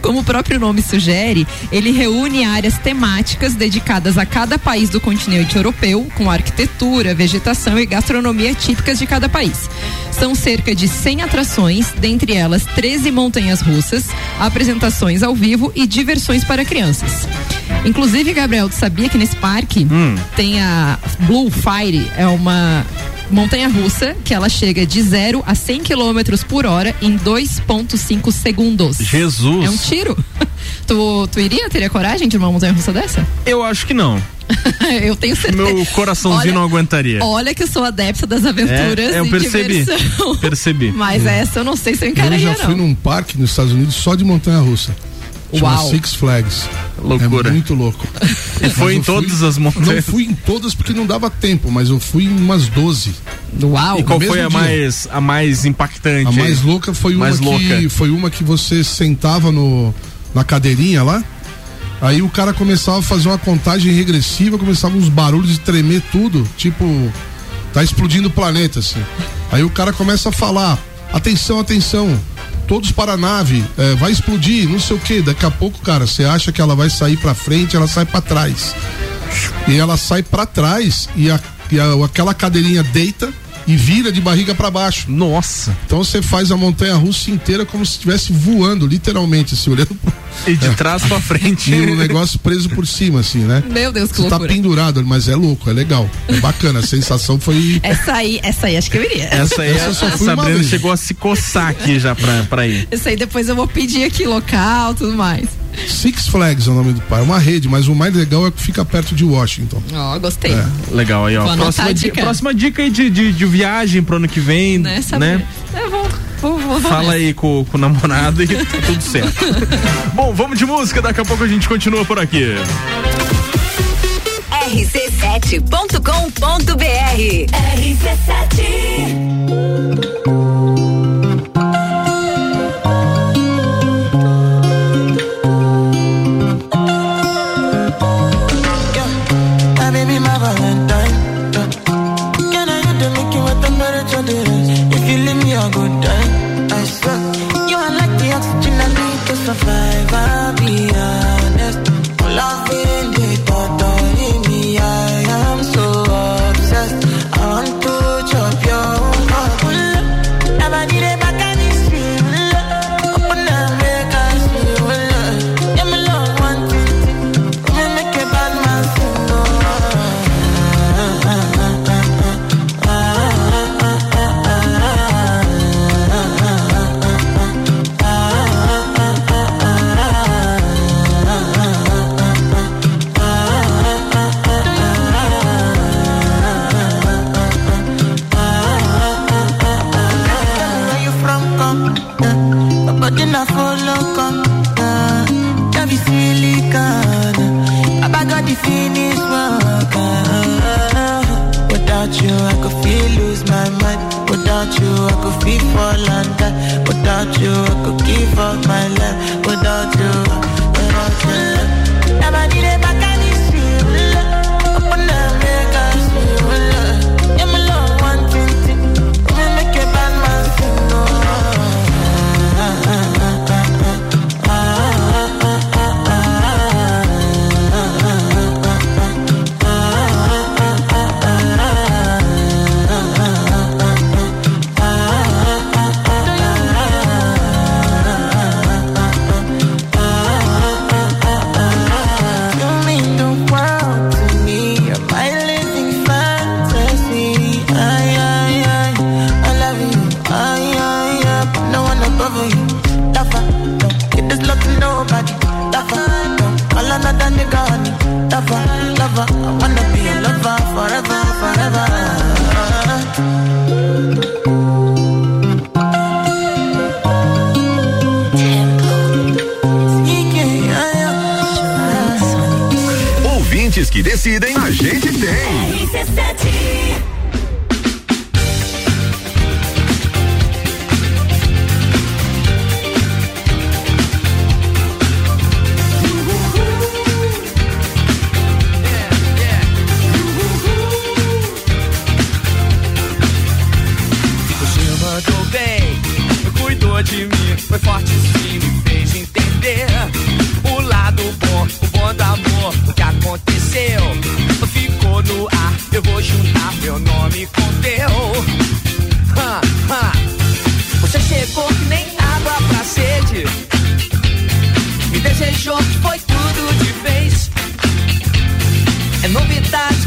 Como o próprio nome sugere, ele reúne áreas temáticas dedicadas a cada país do continente europeu, com arquitetura, vegetação e gastronomia típicas de cada país. São cerca de 100 atrações, dentre elas 13 montanhas russas, apresentações ao vivo e diversões para crianças. Inclusive, Gabriel, tu sabia que nesse parque Hum. Tem a Blue Fire, é uma montanha russa que ela chega de 0 a 100 km por hora em 2,5 segundos. Jesus. É um tiro. [LAUGHS] Tu, tu iria, teria coragem de uma montanha russa dessa? Eu acho que não. [LAUGHS] eu tenho certeza. Meu coraçãozinho Olha- não aguentaria. Olha que eu sou adepta das aventuras É, eu e percebi. diversão. Percebi. [LAUGHS] Mas essa eu não sei se eu Eu encararia, já fui não. num parque nos Estados Unidos só de montanha russa. Chama Uau. Six Flags. Loucura. É muito louco. [LAUGHS] E foi Mas em fui- todas as montanhas? Não fui em todas porque não dava tempo, mas eu fui em umas 12. Uau. E qual foi a dia. mais, a mais impactante? A mais louca foi uma mais que louca. foi uma que você sentava no na cadeirinha lá. Aí o cara começava a fazer uma contagem regressiva, começava uns barulhos de tremer tudo, tipo tá explodindo o planeta assim. Aí o cara começa a falar: "Atenção, atenção. Todos para a nave, é, vai explodir, não sei o que. Daqui a pouco, cara, você acha que ela vai sair pra frente, ela sai pra trás. E ela sai pra trás e, a- e a- aquela cadeirinha deita e vira de barriga pra baixo. Nossa. Então você faz a montanha russa inteira como se estivesse voando, literalmente, assim, olhando. E de trás pra [LAUGHS] frente. E o negócio preso por cima, assim, né? Meu Deus, que Você tá loucura. pendurado, mas é louco, é legal. É bacana, a sensação foi. Essa aí, essa aí acho que eu iria. Essa aí, Essa eu só a Sabrina chegou a se coçar aqui já pra, pra ir. Essa aí depois eu vou pedir aqui local, tudo mais. Six Flags é o nome do pai. É uma rede, mas o mais legal é que fica perto de Washington. Ó, gostei. É. Legal aí, ó. Próxima dica, dica. próxima dica aí de, de, de viagem pro ano que vem, Né, né? Sabrina? Eu vou, vou, vou Fala aí com, com o namorado e tá tudo certo. [LAUGHS] Bom, vamos de música, daqui a pouco a gente continua por aqui. rc7.com.br RC7 achou foi tudo de vez. É novidade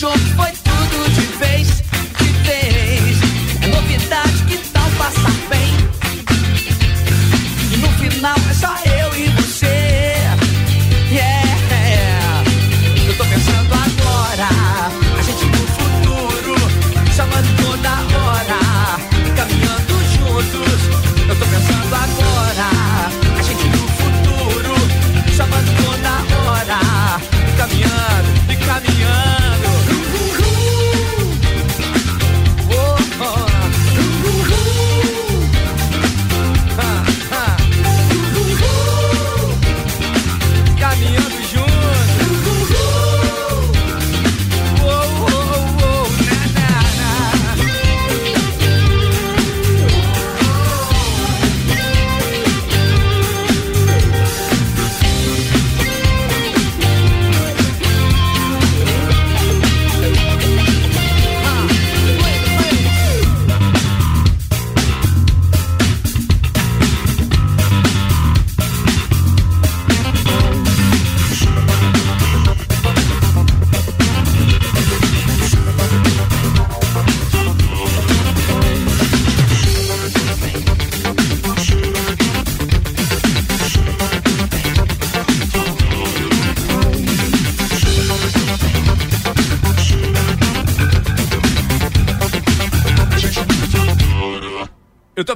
J'envoie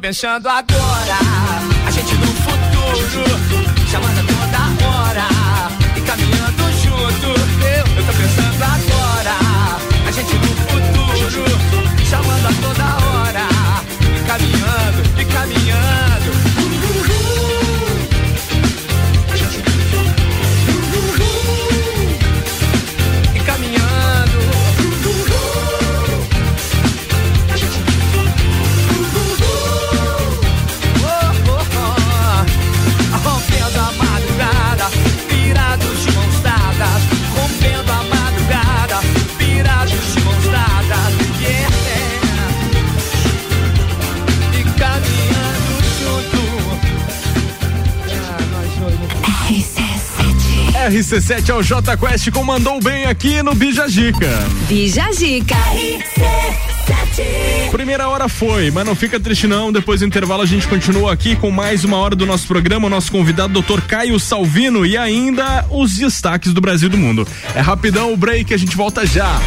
pensando agora. A gente no futuro, chamando a toda hora. E caminhando junto, eu, eu tô pensando agora. A gente no futuro, chamando a toda hora. E caminhando, e caminhando. RC7 é o J Quest comandou bem aqui no Bijagica. Bijagica. Primeira hora foi, mas não fica triste não. Depois do intervalo a gente continua aqui com mais uma hora do nosso programa. O nosso convidado, Dr. Caio Salvino, e ainda os destaques do Brasil e do mundo. É rapidão o break, a gente volta já.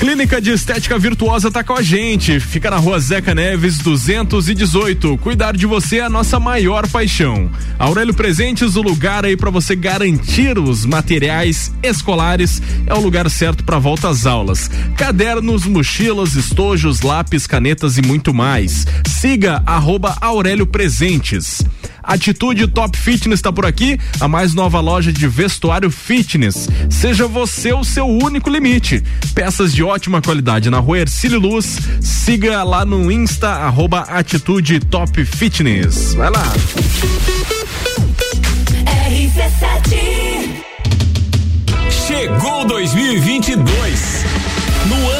Clínica de Estética Virtuosa tá com a gente. Fica na rua Zeca Neves, 218. Cuidar de você é a nossa maior paixão. Aurélio Presentes, o lugar aí para você garantir os materiais escolares. É o lugar certo para volta às aulas. Cadernos, mochilas, estojos, lápis, canetas e muito mais. Siga arroba Aurélio Presentes. Atitude Top Fitness está por aqui, a mais nova loja de vestuário fitness. Seja você o seu único limite. Peças de ótima qualidade na rua Ercílio Luz. Siga lá no Insta, arroba Atitude Top Fitness. Vai lá. Chegou 2022. No ano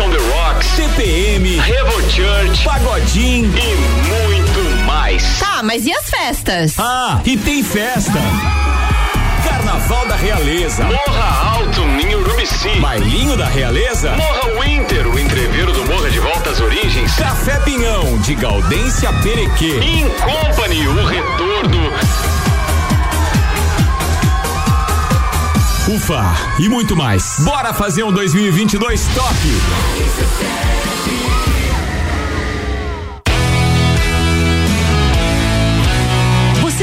on the Rocks, CPM, Revo Church, Pagodinho e muito mais. Tá, mas e as festas? Ah, e tem festa. Carnaval da Realeza. Morra Alto, em Urubici. Bailinho da Realeza. Morra Winter, o entreveiro do Morra de Volta às Origens. Café Pinhão, de Gaudência Perequê. In Company, o retorno. Ufa, e muito mais. Bora fazer um 2022 top.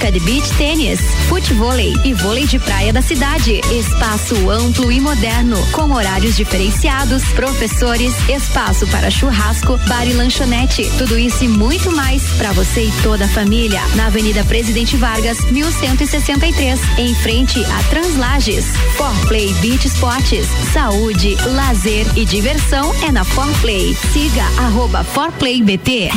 prática de beach tênis, futevôlei e vôlei de praia da cidade. Espaço amplo e moderno, com horários diferenciados, professores, espaço para churrasco, bar e lanchonete. Tudo isso e muito mais para você e toda a família. Na Avenida Presidente Vargas, 1163, em frente a Translages. Forplay Beach Sports, saúde, lazer e diversão é na Forplay. Siga arroba ForplayBT.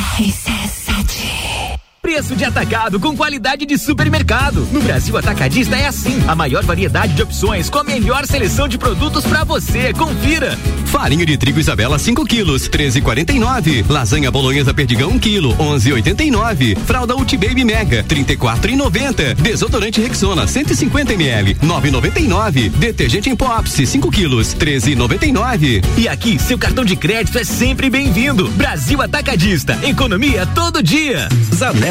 Preço de atacado com qualidade de supermercado. No Brasil Atacadista é assim. A maior variedade de opções com a melhor seleção de produtos para você. Confira. Farinha de trigo Isabela 5 quilos, 13,49. Lasanha bolonhesa perdigão 1 quilo, 11,89. Fralda Ulti Baby Mega, 34,90. Desodorante Rexona 150 ml, 9,99. Detergente em pó Ápice 5 quilos, 13,99. E aqui, seu cartão de crédito é sempre bem-vindo. Brasil Atacadista. Economia todo dia.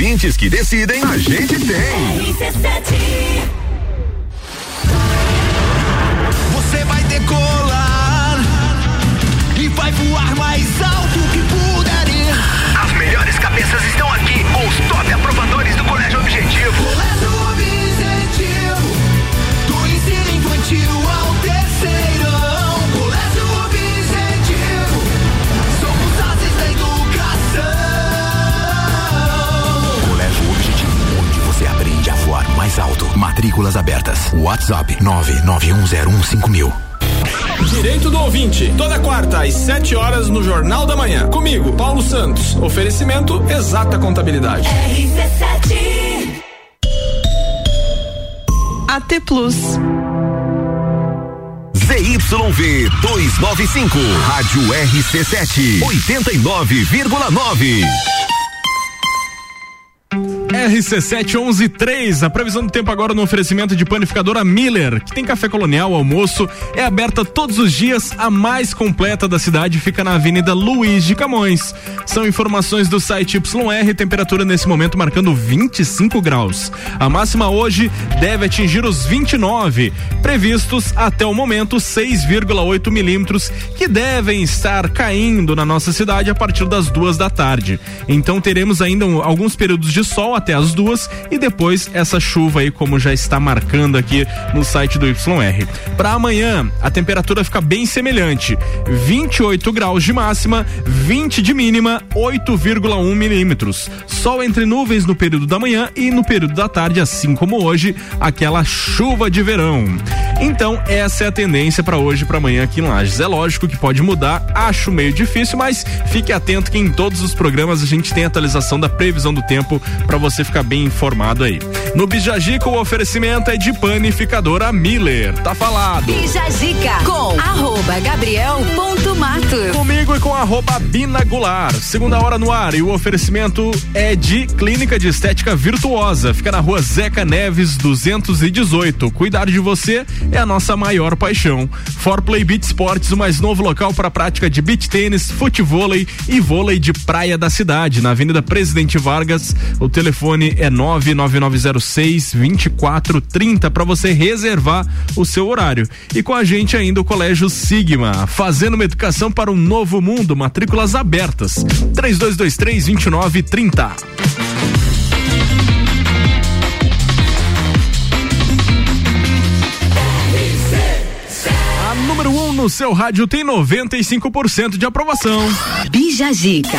Ouvintes que decidem, a gente tem. Você vai decolar e vai voar mais alto que puder ir. As melhores cabeças estão mais alto. Matrículas abertas. WhatsApp 991015000. Direito do ouvinte, toda quarta às 7 horas no Jornal da Manhã. Comigo, Paulo Santos. Oferecimento Exata Contabilidade. AT Plus. ZYV 295, Rádio RC7, 89,9. RC7113, a previsão do tempo agora no oferecimento de panificadora Miller, que tem café colonial, almoço, é aberta todos os dias, a mais completa da cidade, fica na Avenida Luiz de Camões. São informações do site YR, temperatura nesse momento marcando 25 graus. A máxima hoje deve atingir os 29, previstos até o momento 6,8 milímetros, que devem estar caindo na nossa cidade a partir das duas da tarde. Então teremos ainda um- alguns períodos de sol até as duas e depois essa chuva aí, como já está marcando aqui no site do YR. Para amanhã, a temperatura fica bem semelhante: 28 graus de máxima, 20 de mínima, 8,1 milímetros. Sol entre nuvens no período da manhã e no período da tarde, assim como hoje, aquela chuva de verão. Então, essa é a tendência para hoje para amanhã aqui em Lages. É lógico que pode mudar, acho meio difícil, mas fique atento que em todos os programas a gente tem atualização da previsão do tempo para você ficar bem informado aí. No Bijagica, o oferecimento é de panificadora Miller. Tá falado. Bija Zica com arroba gabriel.matos. Comigo e com arroba Bina Goulart. Segunda hora no ar e o oferecimento é de Clínica de Estética Virtuosa. Fica na rua Zeca Neves 218. Cuidar de você é a nossa maior paixão. For Play Beach Sports, o mais novo local para a prática de beach tênis, futevôlei e vôlei de praia da cidade. Na Avenida Presidente Vargas, o telefone é 99906 2430 para você reservar o seu horário. E com a gente ainda o Colégio Sigma, fazendo uma educação para um novo mundo, matrículas abertas. 3223 2930. A número 1 um no seu rádio tem 95% de aprovação. Bija Zica.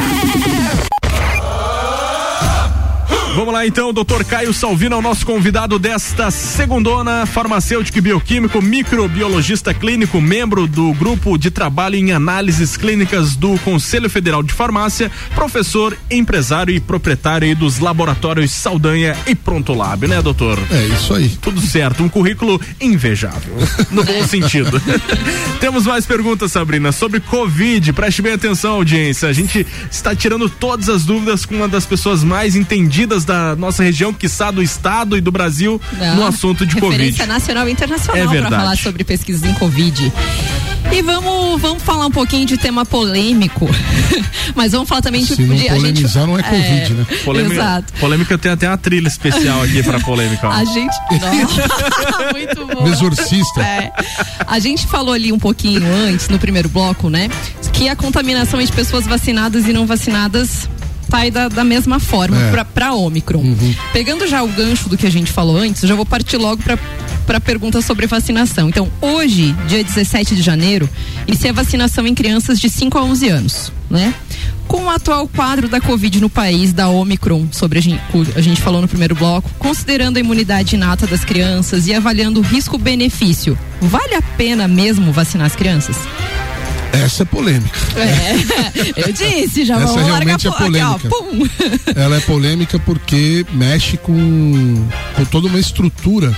Vamos lá então, doutor Caio Salvino é o nosso convidado desta segundona, farmacêutico e bioquímico, microbiologista clínico, membro do grupo de trabalho em análises clínicas do Conselho Federal de Farmácia, professor, empresário e proprietário aí dos laboratórios Saldanha e Pronto Lab, né, doutor? É isso aí. Tudo certo, um currículo invejável, no bom sentido. [LAUGHS] Temos mais perguntas, Sabrina, sobre Covid. Preste bem atenção, audiência. A gente está tirando todas as dúvidas com uma das pessoas mais entendidas da nossa região, quiçá do estado e do Brasil, Não, no assunto de Referência Covid. nacional e internacional É para verdade. falar sobre pesquisas em Covid. E vamos, vamos falar um pouquinho de tema polêmico. [LAUGHS] Mas vamos falar também Se tipo não de. a gente, polemizar, não é Covid, né? Polêmica, Exato. polêmica tem até uma trilha especial aqui pra polêmica. ó. A gente. Nossa, [LAUGHS] muito bom. Exorcista. É. A gente falou ali um pouquinho antes, no primeiro bloco, né? Que a contaminação entre pessoas vacinadas e não vacinadas aí da, da mesma forma É. pra, pra Ômicron. Uhum. Pegando já o gancho do que a gente falou antes, eu já vou partir logo pra para pergunta sobre vacinação. Então, hoje, dia 17 de janeiro, inicia a vacinação em crianças de 5 a 11 anos, né? Com o atual quadro da Covid no país, da Omicron, sobre a gente, a gente falou no primeiro bloco, considerando a imunidade inata das crianças e avaliando o risco-benefício, vale a pena mesmo vacinar as crianças? Essa é polêmica. É, [LAUGHS] eu disse, já Essa vamos largar realmente é po- aqui, ó, polêmica. [LAUGHS] Ela é polêmica porque mexe com, com toda uma estrutura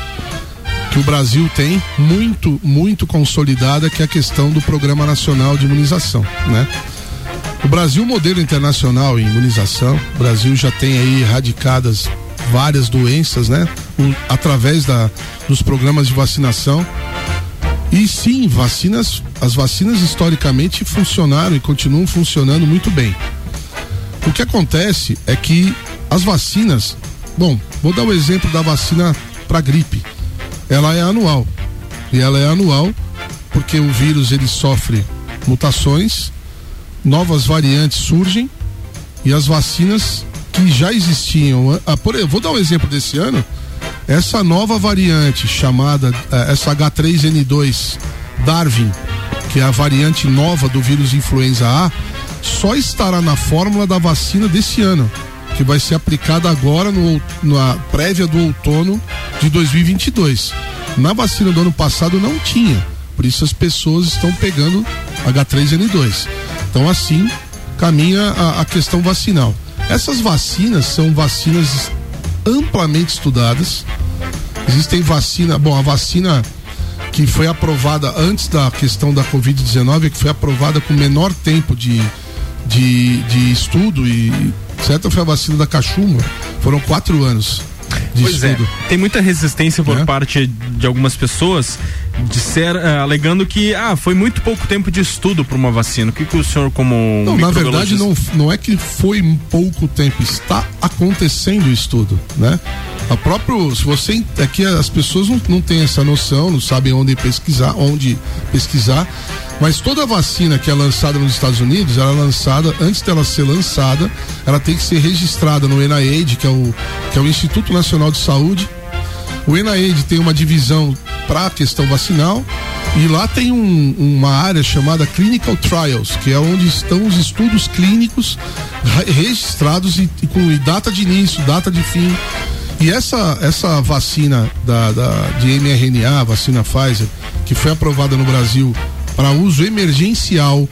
que o Brasil tem muito, muito consolidada, que é a questão do Programa Nacional de Imunização, né? O Brasil, modelo internacional em imunização, o Brasil já tem aí erradicadas várias doenças, né? O- através da, dos programas de vacinação. E sim, vacinas, as vacinas historicamente funcionaram e continuam funcionando muito bem. O que acontece é que as vacinas, bom, vou dar o exemplo da vacina para gripe. Ela é anual. E ela é anual porque o vírus ele sofre mutações, novas variantes surgem e as vacinas que já existiam, ah, vou dar um exemplo desse ano, essa nova variante chamada eh, essa H3N2 Darwin, que é a variante nova do vírus influenza A, só estará na fórmula da vacina desse ano, que vai ser aplicada agora no, na prévia do outono de 2022. Na vacina do ano passado não tinha, por isso as pessoas estão pegando H3N2. Então assim caminha a, a questão vacinal. Essas vacinas são vacinas amplamente estudadas, Existem vacina, bom, a vacina que foi aprovada antes da questão da Covid-19, que foi aprovada com menor tempo de, de, de estudo e certo? Foi a vacina da cachumba. Foram quatro anos de Pois estudo. é, tem muita resistência por parte de algumas pessoas de ser, eh, alegando que ah, foi muito pouco tempo de estudo para uma vacina. O que, que o senhor, como Não, na verdade não, não é que foi pouco tempo, está acontecendo o estudo, né? A próprio, se você aqui as pessoas não, não têm essa noção, não sabem onde pesquisar, onde pesquisar, mas toda vacina que é lançada nos Estados Unidos, ela é lançada antes dela ser lançada, ela tem que ser registrada no NIH, que é o que é o Instituto Nacional de Saúde. O NIH tem uma divisão para a questão vacinal e lá tem um- uma área chamada Clinical Trials, que é onde estão os estudos clínicos re- registrados e, e com data de início, data de fim. E essa, essa vacina da, da- de mRNA, vacina Pfizer, que foi aprovada no Brasil para uso emergencial,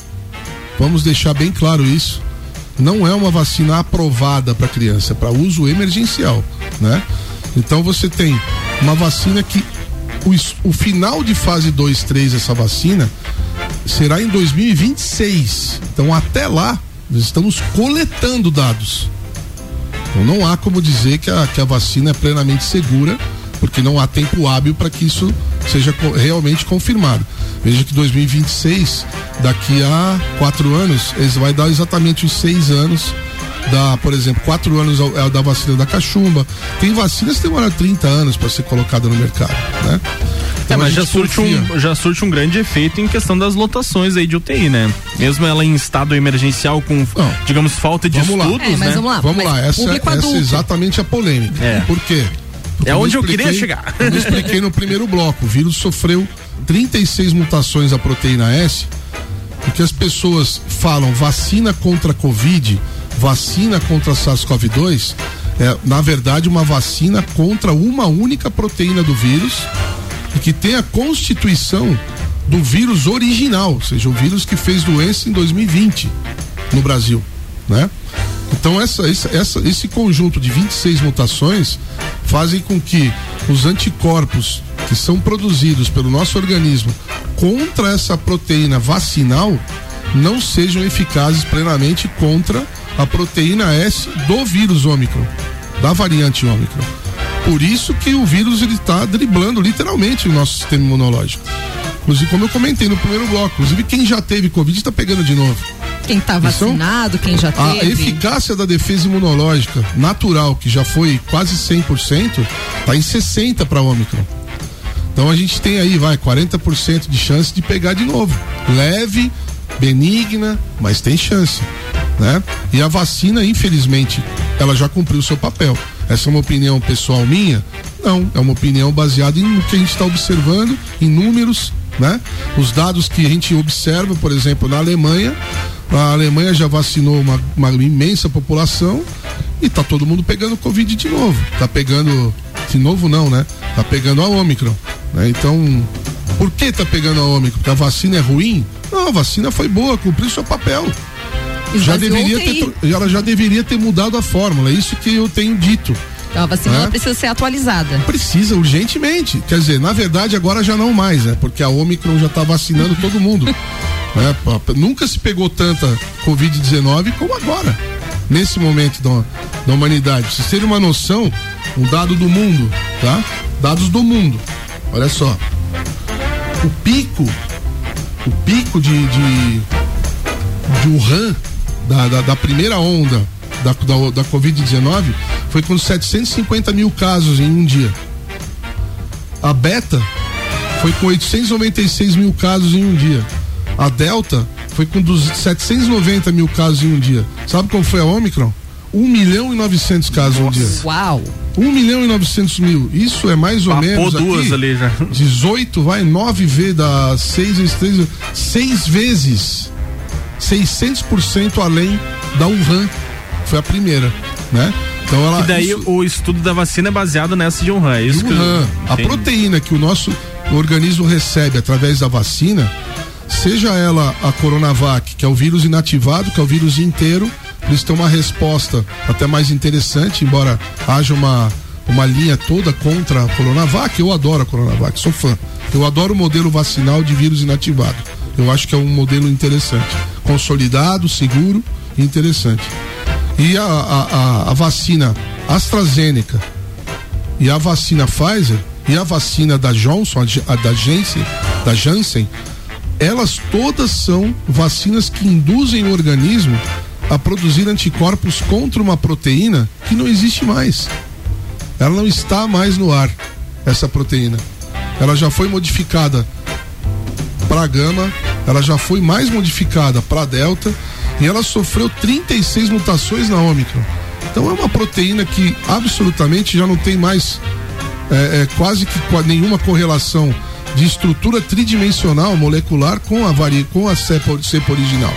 vamos deixar bem claro isso, não é uma vacina aprovada para criança, é para uso emergencial, né? Então você tem uma vacina que o, o final de fase 2, 3 dessa vacina será em 2026. Então até lá nós estamos coletando dados. Então não há como dizer que a, que a vacina é plenamente segura, porque não há tempo hábil para que isso seja realmente confirmado. Veja que 2026, daqui a quatro anos, eles vai dar exatamente os seis anos da, por exemplo, quatro anos é o da vacina da cachumba. Tem vacinas que demoram 30 anos para ser colocada no mercado, né? É, Então mas já surte, confia. um, já surte um grande efeito em questão das lotações aí de UTI, né? Mesmo ela em estado emergencial com, digamos, falta de Vamos lá. estudos, É, mas né? vamos lá. Vamos mas lá, essa, essa é exatamente a polêmica. É. Por quê? É onde eu expliquei- queria chegar. Eu expliquei no primeiro bloco, o vírus sofreu 36 mutações da proteína S, porque as pessoas falam vacina contra a Covid, vacina contra a SARS-CoV-2, é, na verdade, uma vacina contra uma única proteína do vírus e que tem a constituição do vírus original, ou seja, o vírus que fez doença em 2020 no Brasil, né? Então essa, essa, esse conjunto de 26 mutações fazem com que os anticorpos que são produzidos pelo nosso organismo contra essa proteína vacinal não sejam eficazes plenamente contra a proteína S do vírus Ômicron, da variante Ômicron. Por isso que o vírus ele está driblando literalmente o nosso sistema imunológico. Inclusive, como eu comentei no primeiro bloco, inclusive quem já teve Covid está pegando de novo. Quem tá vacinado, quem já A teve. eficácia da defesa imunológica natural, que já foi quase 100%, está em 60% para Ômicron. Então a gente tem aí, vai, 40% de chance de pegar de novo. Leve, benigna, mas tem chance. Né? E a vacina, infelizmente, ela já cumpriu o seu papel. Essa é uma opinião pessoal minha? Não, é uma opinião baseada em o que a gente está observando, em números, né? Os dados que a gente observa, por exemplo, na Alemanha, a Alemanha já vacinou uma, uma imensa população e tá todo mundo pegando Covid de novo. Tá pegando, de novo não, né? Tá pegando a Ômicron. Né? Então, por que tá pegando a Ômicron? Porque a vacina é ruim? Não, a vacina foi boa, cumpriu seu papel. Já deveria ter, ela já deveria ter mudado a fórmula, é isso que eu tenho dito. Então a vacina É? ela precisa ser atualizada. Precisa urgentemente. Quer dizer, na verdade agora já não mais, né? Porque a Omicron já tá vacinando todo mundo. [LAUGHS] né? Nunca se pegou tanta Covid-19 como agora, nesse momento da, da humanidade. Pra vocês terem uma noção, um dado do mundo, tá? Dados do mundo. Olha só. O pico, o pico de, de, de Wuhan, da, da, da primeira onda da, da, da Covid-19, foi com 750 mil casos em um dia. A Beta foi com 896 mil casos em um dia. A Delta foi com 200 790 mil casos em um dia. Sabe qual foi a Omicron? 1 milhão e 900 casos em um dia. Uau! 1 milhão e 900 mil. Isso é mais ou Papou menos. duas aqui, ali já. [LAUGHS] 18, vai, 9 vezes, dá 6 vezes 3, 6 vezes. 600% além da Wuhan. Foi a primeira, né? Então ela. E daí isso- o estudo da vacina é baseado nessa de Wuhan. É isso que eu- Wuhan. A Entendi. proteína que o nosso organismo recebe através da vacina, seja ela a Coronavac, que é o vírus inativado, que é o vírus inteiro, eles têm uma resposta até mais interessante, embora haja uma, uma linha toda contra a Coronavac. Eu adoro a Coronavac, sou fã. Eu adoro o modelo vacinal de vírus inativado. Eu acho que é um modelo interessante, consolidado, seguro e interessante. E a, a, a, vacina AstraZeneca e a vacina Pfizer e a vacina da Johnson, a da Janssen, da Janssen, elas todas são vacinas que induzem o organismo a produzir anticorpos contra uma proteína que não existe mais. Ela não está mais no ar, essa proteína. Ela já foi modificada para gama, ela já foi mais modificada para delta e ela sofreu 36 mutações na Omicron. Então é uma proteína que absolutamente já não tem mais é, é, quase que nenhuma correlação de estrutura tridimensional molecular com a vari, com a cepa, cepa original,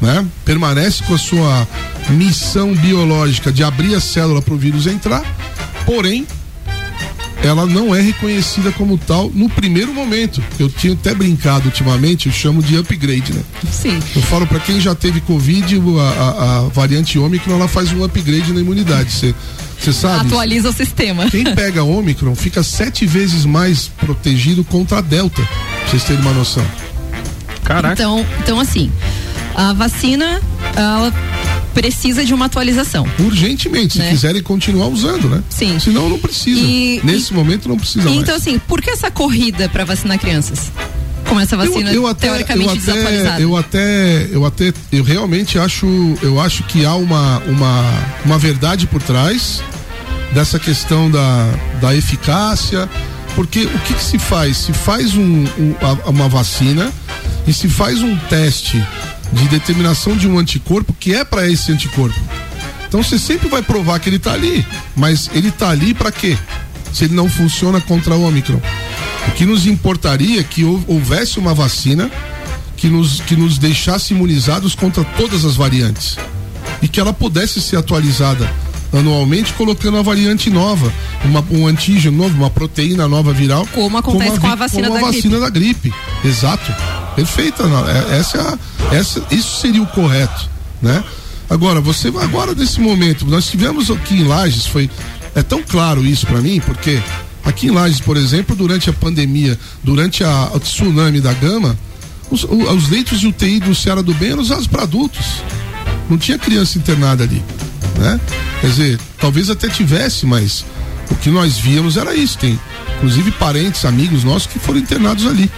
né? Permanece com a sua missão biológica de abrir a célula para o vírus entrar, porém ela não é reconhecida como tal no primeiro momento. Eu tinha até brincado ultimamente, eu chamo de upgrade, né? Sim. Eu falo para quem já teve Covid, a, a- a variante Ômicron, ela faz um upgrade na imunidade. Você você sabe? Atualiza o sistema. Quem pega Ômicron fica sete vezes mais protegido contra a Delta, pra vocês terem uma noção. Então, então assim, a vacina ela precisa de uma atualização. Urgentemente, se Né? quiserem continuar usando, né? Sim. Senão não precisa. E- Nesse momento não precisa mais. Então assim, por que essa corrida para vacinar crianças? Com essa vacina eu, eu até, teoricamente eu até, desatualizada. eu até, eu até, eu realmente acho, eu acho que há uma, uma, uma verdade por trás dessa questão da, da eficácia, porque o que, que se faz? Se faz um, um- uma vacina e se faz um teste de determinação de um anticorpo que é para esse anticorpo. Então você sempre vai provar que ele tá ali, mas ele tá ali para quê? Se ele não funciona contra o Omicron. O que nos importaria é que hou- houvesse uma vacina que nos, que nos deixasse imunizados contra todas as variantes e que ela pudesse ser atualizada anualmente colocando a variante nova, uma- um antígeno novo, uma proteína nova viral. Como acontece com a vi- vacina como a da vacina da gripe. Exato. Perfeita. é- Essa, é essa, isso seria o correto, né? Agora, você agora nesse momento, nós tivemos aqui em Lages, foi é tão claro isso para mim, porque aqui em Lages, por exemplo, durante a pandemia, durante a, o tsunami da Gama, os, os leitos de UTI do Ceará do Bem eram usados para adultos. Não tinha criança internada ali, né? Quer dizer, talvez até tivesse, mas o que nós víamos era isso. Tem, inclusive, parentes, amigos nossos que foram internados ali,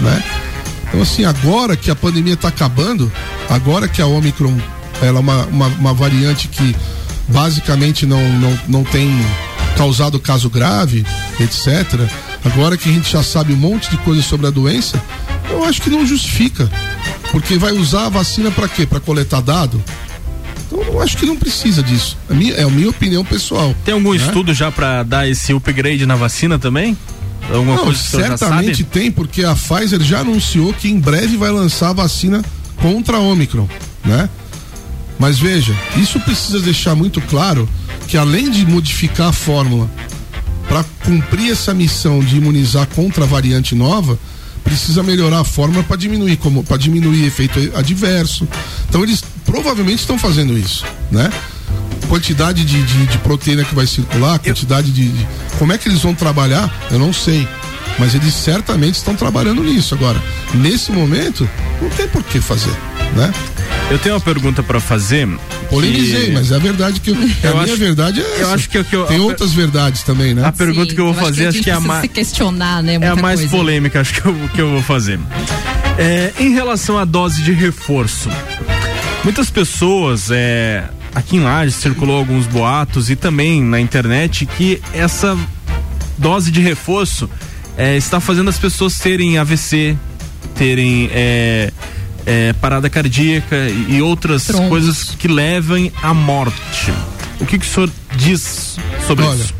né? Então, assim, agora que a pandemia está acabando, agora que a Omicron ela é uma, uma, uma variante que basicamente não, não, não tem causado caso grave, etc. Agora que a gente já sabe um monte de coisa sobre a doença, eu acho que não justifica. Porque vai usar a vacina para quê? Para coletar dado? Então eu acho que não precisa disso. A minha, é a minha opinião pessoal. Tem algum né? estudo já pra dar esse upgrade na vacina também? Alguma Não, coisa que certamente tem, porque a Pfizer já anunciou que em breve vai lançar a vacina contra a Omicron, né? Mas veja, isso precisa deixar muito claro que além de modificar a fórmula para cumprir essa missão de imunizar contra a variante nova, precisa melhorar a fórmula para diminuir como para diminuir efeito adverso. Então eles provavelmente estão fazendo isso, né? Quantidade de, de, de proteína que vai circular, quantidade de, de- Como é que eles vão trabalhar? Eu não sei. Mas eles certamente estão trabalhando nisso. Agora, nesse momento, não tem por que fazer, né? Eu tenho uma pergunta pra fazer. Polemizei, que- mas é a verdade que eu, a Eu minha acho- verdade é essa. eu acho que o que eu- tem outras verdades também, né? A pergunta que eu vou fazer, acho que é a mais. se questionar, né? É a muita mais coisa. polêmica, acho que eu, que eu vou fazer. É, em relação à dose de reforço, muitas pessoas, é, aqui em Lages circulou alguns boatos e também na internet que essa dose de reforço é, está fazendo as pessoas terem AVC, terem é, é, parada cardíaca e e outras coisas que levam à morte. O que, que o senhor diz sobre Olha, isso?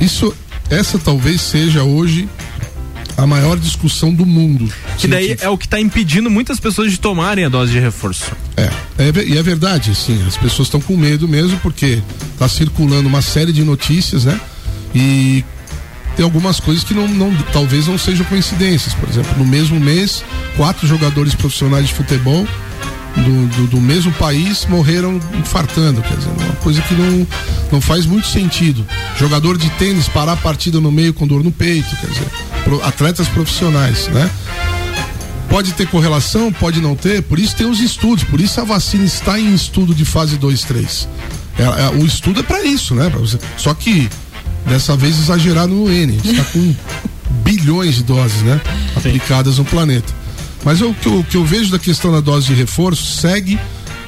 Isso, essa talvez seja hoje a maior discussão do mundo. Que daí é o que está impedindo muitas pessoas de tomarem a dose de reforço. É, é e é verdade, assim, as pessoas estão com medo mesmo porque tá circulando uma série de notícias, né? E tem algumas coisas que não, não- talvez não sejam coincidências. Por exemplo, no mesmo mês, quatro jogadores profissionais de futebol do, do, do mesmo país morreram infartando, quer dizer, uma coisa que não, não faz muito sentido. Jogador de tênis parar a partida no meio com dor no peito, quer dizer, atletas profissionais, né? Pode ter correlação, pode não ter, por isso tem os estudos, por isso a vacina está em estudo de fase 2, 3. É, é, o estudo é para isso, né? Você- só que dessa vez exagerado no N. Está com [LAUGHS] bilhões de doses, né? Aplicadas no planeta. Mas o que eu, que eu vejo da questão da dose de reforço segue,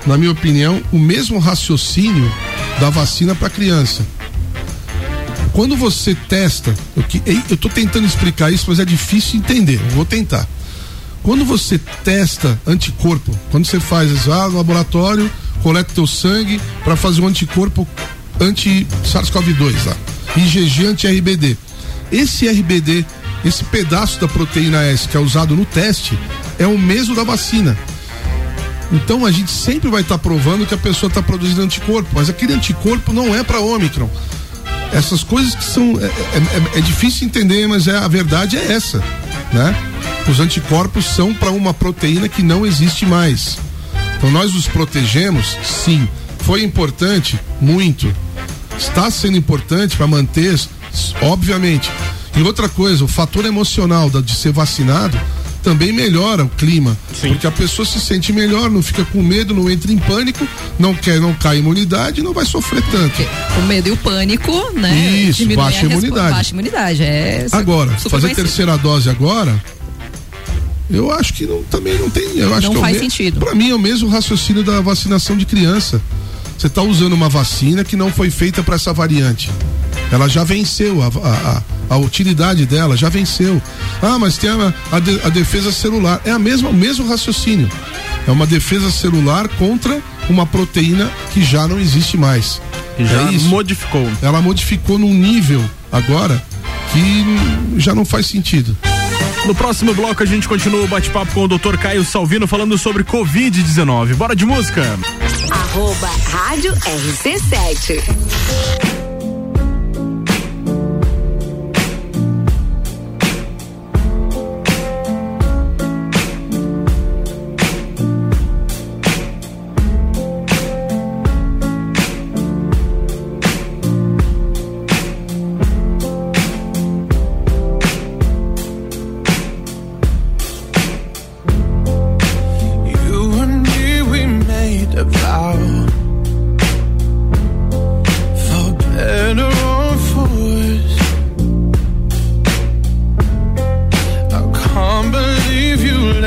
na minha opinião, o mesmo raciocínio da vacina para criança. Quando você testa, eu, tô tentando explicar isso, mas é difícil entender. Eu vou tentar. Quando você testa anticorpo, quando você faz ah, no laboratório, coleta teu sangue para fazer um anticorpo anti-SARS-CoV-2 lá, IgG anti-RBD. Esse RBD, esse pedaço da proteína S que é usado no teste, é o mesmo da vacina. Então a gente sempre vai estar provando que a pessoa está produzindo anticorpo, mas aquele anticorpo não é para Ômicron. Essas coisas que são. É, é- é- é difícil entender, mas é, a verdade é essa. Né? Os anticorpos são para uma proteína que não existe mais. Então nós os protegemos, sim. Foi importante? Muito. Está sendo importante para manter, obviamente. E outra coisa, o fator emocional de ser vacinado também melhora o clima. Porque a pessoa se sente melhor, não fica com medo, não entra em pânico, não quer, não cai a imunidade, não vai sofrer tanto. O medo e o pânico, né? Isso, baixa imunidade. Baixa imunidade, é. Agora, super fazer conhecido. terceira dose agora, eu acho que não, também não tem. Eu acho Não que é faz me- sentido. Pra mim é o mesmo raciocínio da vacinação de criança. Você está usando uma vacina que não foi feita para essa variante. Ela já venceu, a, a, a- a utilidade dela já venceu. Ah, mas tem a, a de- a defesa celular. É a mesma, o mesmo raciocínio. É uma defesa celular contra uma proteína que já não existe mais. Que já é isso. modificou. Ela modificou num nível agora que já não faz sentido. No próximo bloco a gente continua o bate-papo com o Dr. Caio Salvino falando sobre Covid-19. Bora de música. Arroba Rádio RC7.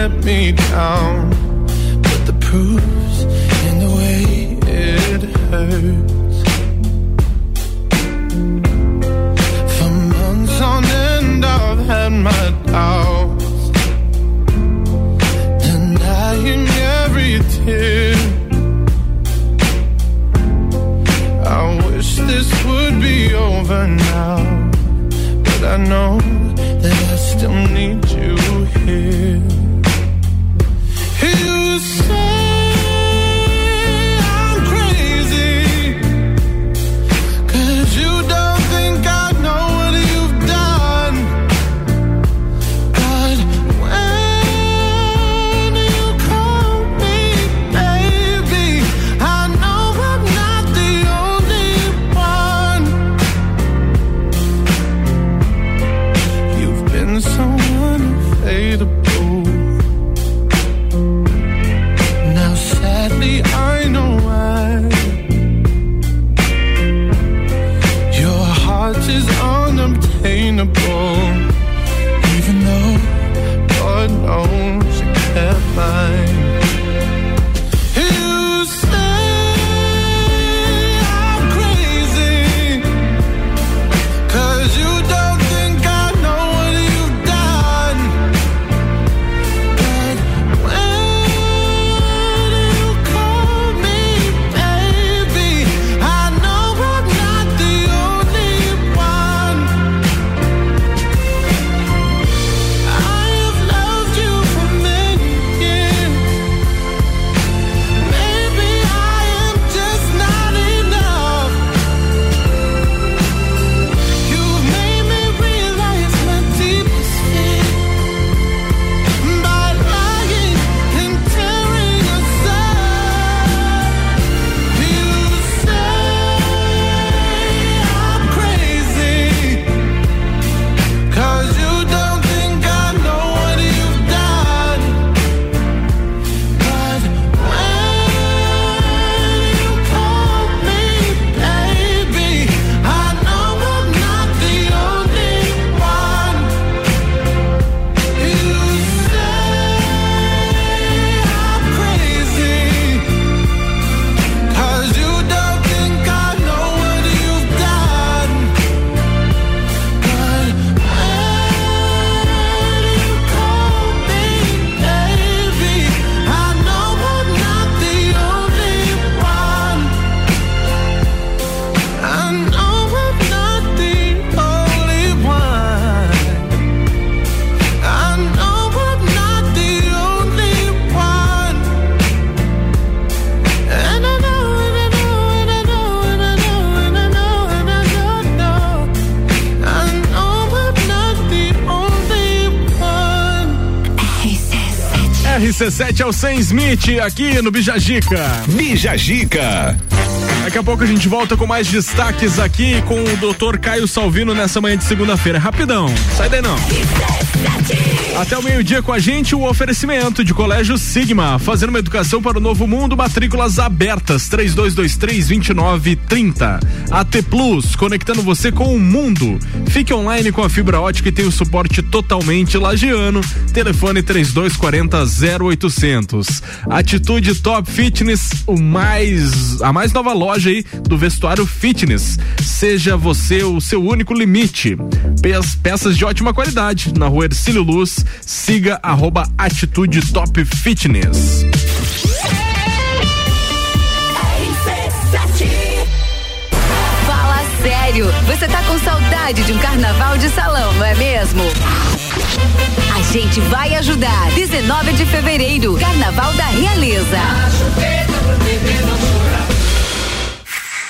Let me down. But the proof's in the way it hurts. For months on end, I've had my doubts denying every tear. I wish this would be over now, but I know that I still need you here. RC7 é o Sam Smith aqui no Bijagica. Bijagica. Daqui a pouco a gente volta com mais destaques aqui com o Dr. Caio Salvino nessa manhã de segunda-feira. Rapidão, sai daí não. Até o meio-dia com a gente o oferecimento de Colégio Sigma, fazendo uma educação para o novo mundo, matrículas abertas 3223-2930. AT Plus, conectando você com o mundo. Fique online com a fibra ótica e tem o suporte totalmente lagiano. Telefone 3240 0800. Atitude Top Fitness, o mais a mais nova loja aí do vestuário fitness. Seja você o seu único limite. Peças de ótima qualidade na rua Ercílio Luz siga arroba Atitude Top Fitness. Você tá com saudade de um carnaval de salão, não é mesmo? A gente vai ajudar. 19 de fevereiro, Carnaval da Realeza.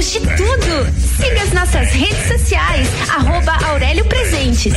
De tudo. Siga as nossas redes sociais, arroba Aurélio Presentes.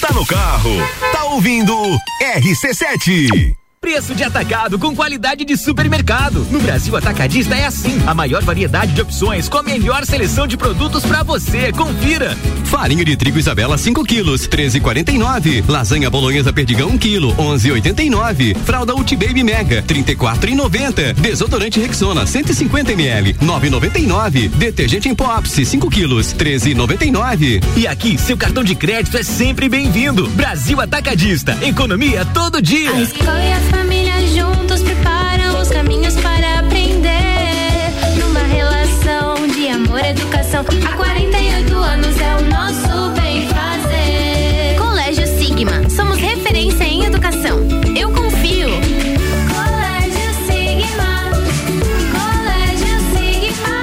Tá no carro, tá ouvindo RC7. Preço de atacado com qualidade de supermercado. No Brasil Atacadista é assim. A maior variedade de opções com a melhor seleção de produtos para você. Confira. Farinha de trigo Isabela 5 quilos, 13,49. Lasanha bolonhesa perdigão 1 quilo, 11,89. Fralda Ulti Baby Mega, 34,90. Desodorante Rexona 150 ml, 9,99. Detergente em pó Ápice 5 quilos, 13,99. E aqui, seu cartão de crédito é sempre bem-vindo. Brasil Atacadista. Economia todo dia. A e juntos preparam os caminhos para aprender. Numa relação de amor e educação. Há 48 anos é o nosso bem fazer. Colégio Sigma. Somos referência em educação. Eu confio. Colégio Sigma. Colégio Sigma.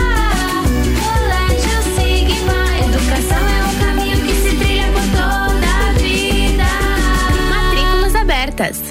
Colégio Sigma. Educação é um caminho que se trilha por toda a vida. Matrículas abertas.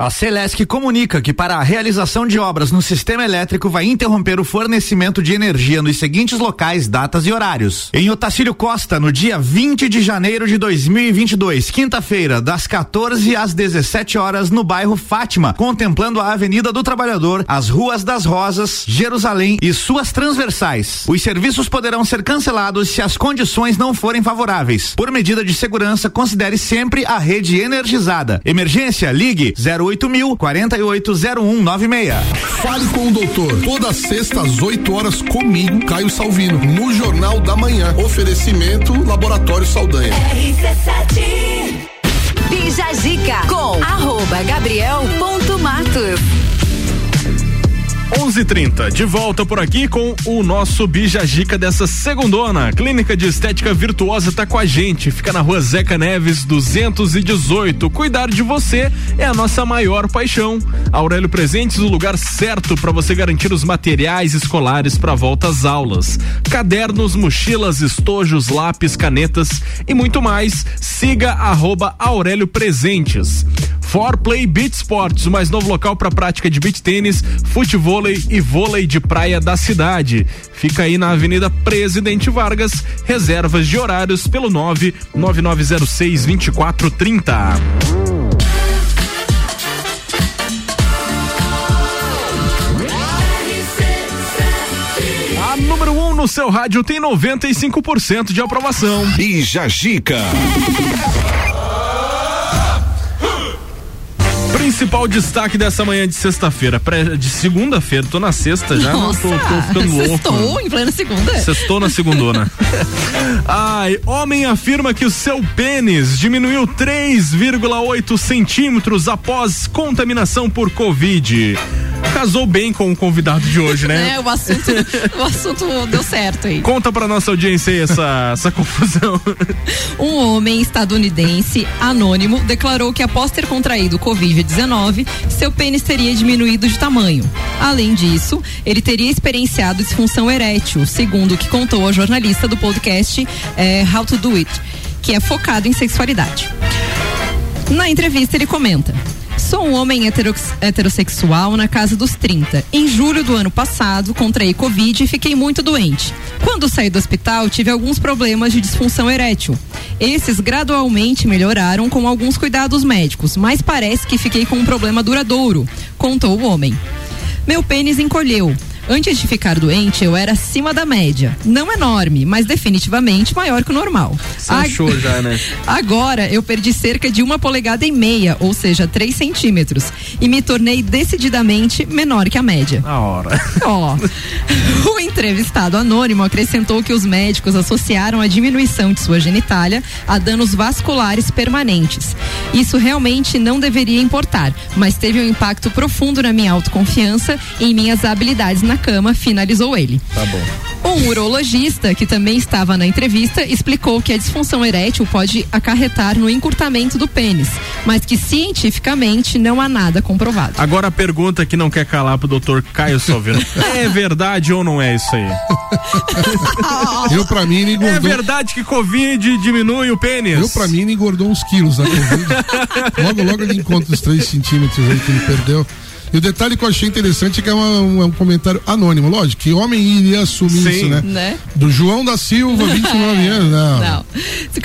A Celesc comunica que para a realização de obras no sistema elétrico vai interromper o fornecimento de energia nos seguintes locais, datas e horários. Em Otacílio Costa, no dia 20 de janeiro de 2022, quinta-feira, das 14 às 17 horas, no bairro Fátima, contemplando a Avenida do Trabalhador, as Ruas das Rosas, Jerusalém e suas transversais. Os serviços poderão ser cancelados se as condições não forem favoráveis. Por medida de segurança, considere sempre a rede energizada. Emergência, ligue 08 48 mil 480196. Fale com o doutor. Toda sexta às 8 horas comigo, Caio Salvino, no Jornal da Manhã. Oferecimento Laboratório Saldanha. Bija Zica com arroba gabriel.matos. 11:30 de volta por aqui com o nosso Bijagica dessa segundona. Clínica de Estética Virtuosa tá com a gente. Fica na rua Zeca Neves 218. Cuidar de você é a nossa maior paixão. Aurélio Presentes, o lugar certo para você garantir os materiais escolares para volta às aulas. Cadernos, mochilas, estojos, lápis, canetas e muito mais. Siga arroba Aurélio Presentes. For Play Beach Sports, o mais novo local para prática de beach tênis, futevôlei e vôlei de praia da cidade. Fica aí na Avenida Presidente Vargas. Reservas de horários pelo 99906 2430. A número 1 um no seu rádio tem 95% de aprovação. Bija Gica. Principal destaque dessa manhã de sexta-feira, de segunda-feira, tô na sexta já, não tô, tô ficando louco. Sextou em plena segunda. Sextou na segundona. [LAUGHS] Ai, homem afirma que o seu pênis diminuiu 3,8 centímetros após contaminação por Covid. Casou bem com o convidado de hoje, né? É, o assunto, o assunto deu certo aí. Conta pra nossa audiência aí essa, essa confusão. [LAUGHS] Um homem estadunidense anônimo declarou que após ter contraído o Covid-19, seu pênis teria diminuído de tamanho. Além disso, ele teria experienciado disfunção erétil, segundo o que contou a jornalista do podcast eh, How to Do It, que é focado em sexualidade. Na entrevista, ele comenta. Sou um homem hetero- heterossexual na casa dos 30. Em julho do ano passado, contraí Covid e fiquei muito doente. Quando saí do hospital, tive alguns problemas de disfunção erétil. Esses gradualmente melhoraram com alguns cuidados médicos, mas parece que fiquei com um problema duradouro, contou o homem. Meu pênis encolheu. Antes de ficar doente, eu era acima da média. Não enorme, mas definitivamente maior que o normal. Você Ag- achou já, né? [LAUGHS] Agora eu perdi cerca de uma polegada e meia, ou seja, 3 centímetros, e me tornei decididamente menor que a média. Na hora. Ó, [LAUGHS] o entrevistado anônimo acrescentou que os médicos associaram a diminuição de sua genitália a danos vasculares permanentes. Isso realmente não deveria importar, mas teve um impacto profundo na minha autoconfiança e em minhas habilidades na cama, finalizou ele. Tá bom. Um urologista, que também estava na entrevista, explicou que a disfunção erétil pode acarretar no encurtamento do pênis, mas que cientificamente não há nada comprovado. Agora a pergunta que não quer calar pro doutor Caio Salvino. [LAUGHS] é verdade ou não é isso aí? [LAUGHS] Eu, pra mim, ele É engordou. verdade que Covid diminui o pênis? Eu, pra mim, ele engordou uns quilos na Covid. [LAUGHS] logo, logo ele encontra os 3 centímetros aí que ele perdeu. E o detalhe que eu achei interessante é que é uma- um, é um comentário anônimo. Lógico, que homem iria assumir Sim. isso, né? Né? Do João da Silva, [LAUGHS] 29 anos. Não. Não.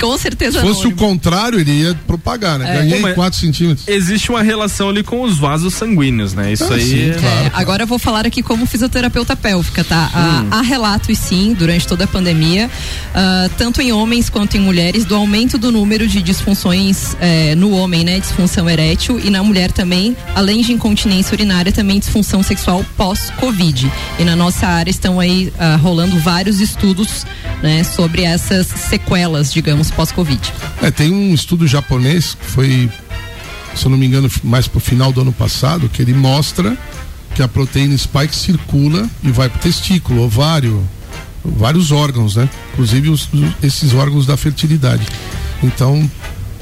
Com certeza Se fosse anônimo. o contrário, ele ia propagar, né? É. Ganhei mas 4 centímetros. Existe uma relação ali com os vasos sanguíneos, né? Isso Ah, aí. sim, é- claro. É, agora eu vou falar aqui como fisioterapeuta pélvica, tá? Hum. Há, há relatos, sim, durante toda a pandemia, ah, tanto em homens quanto em mulheres, do aumento do número de disfunções eh, no homem, né? Disfunção erétil e na mulher também, além de incontinência urinária, também disfunção sexual pós-Covid. E na nossa área estão aí ah, rolando vários estudos, né? Sobre essas sequelas, digamos, pós-Covid. É, tem um estudo japonês que foi, se eu não me engano, mais pro final do ano passado, que ele mostra que a proteína spike circula e vai pro testículo, ovário, vários órgãos, né? Inclusive os- esses órgãos da fertilidade. Então,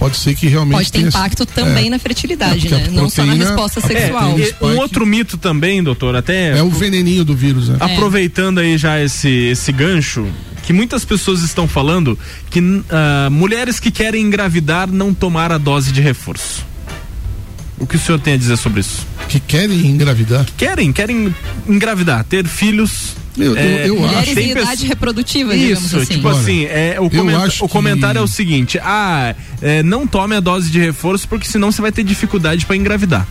pode ser que realmente Pode ter tenha- impacto também é. na fertilidade, É, né? a Não só na proteína- resposta a sexual. É, e um outro mito também, doutor, até. É o veneninho do vírus, né? Aproveitando aí já esse, esse gancho, que muitas pessoas estão falando que ah, mulheres que querem engravidar não tomar a dose de reforço. O que o senhor tem a dizer sobre isso? Que querem engravidar? Querem, querem engravidar, ter filhos. Eu- eu- eu Mulheres tem em pessoas- idade reprodutiva, Isso, assim. tipo assim, é, o, acho o comentário que- é o seguinte: ah, é, não tome a dose de reforço porque senão você vai ter dificuldade pra engravidar.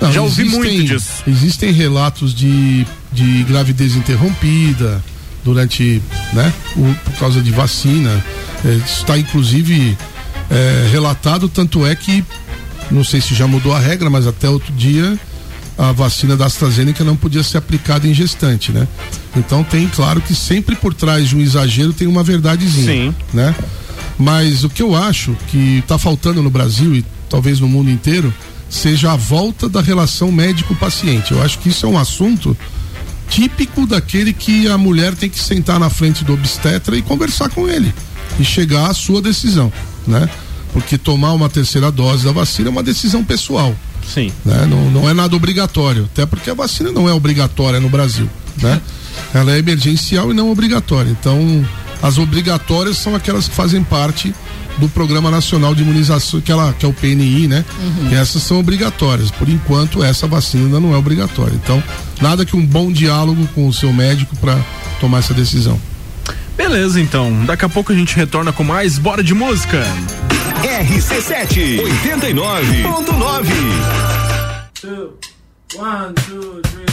Não, Já ouvi existem- muito disso. Existem relatos de, de gravidez interrompida durante, né, o- por causa de vacina. É, isso está inclusive é, relatado, tanto é que não sei se já mudou a regra, mas até outro dia a vacina da AstraZeneca não podia ser aplicada em gestante, né? Então tem, claro, que sempre por trás de um exagero tem uma verdadezinha, Sim. né? Mas o que eu acho que está faltando no Brasil e talvez no mundo inteiro seja a volta da relação médico-paciente. Eu acho que isso é um assunto típico daquele que a mulher tem que sentar na frente do obstetra e conversar com ele e chegar à sua decisão, né? Porque tomar uma terceira dose da vacina é uma decisão pessoal. Sim. Né? Não, não é nada obrigatório, até porque a vacina não é obrigatória no Brasil, né? Ela é emergencial e não obrigatória. Então, as obrigatórias são aquelas que fazem parte do Programa Nacional de Imunização, que, ela, que é o PNI, né? Uhum. E essas são obrigatórias. Por enquanto, essa vacina ainda não é obrigatória. Então, nada que um bom diálogo com o seu médico para tomar essa decisão. Beleza, então. Daqui a pouco a gente retorna com mais Bora de Música. RC7 89.9. One, two, three.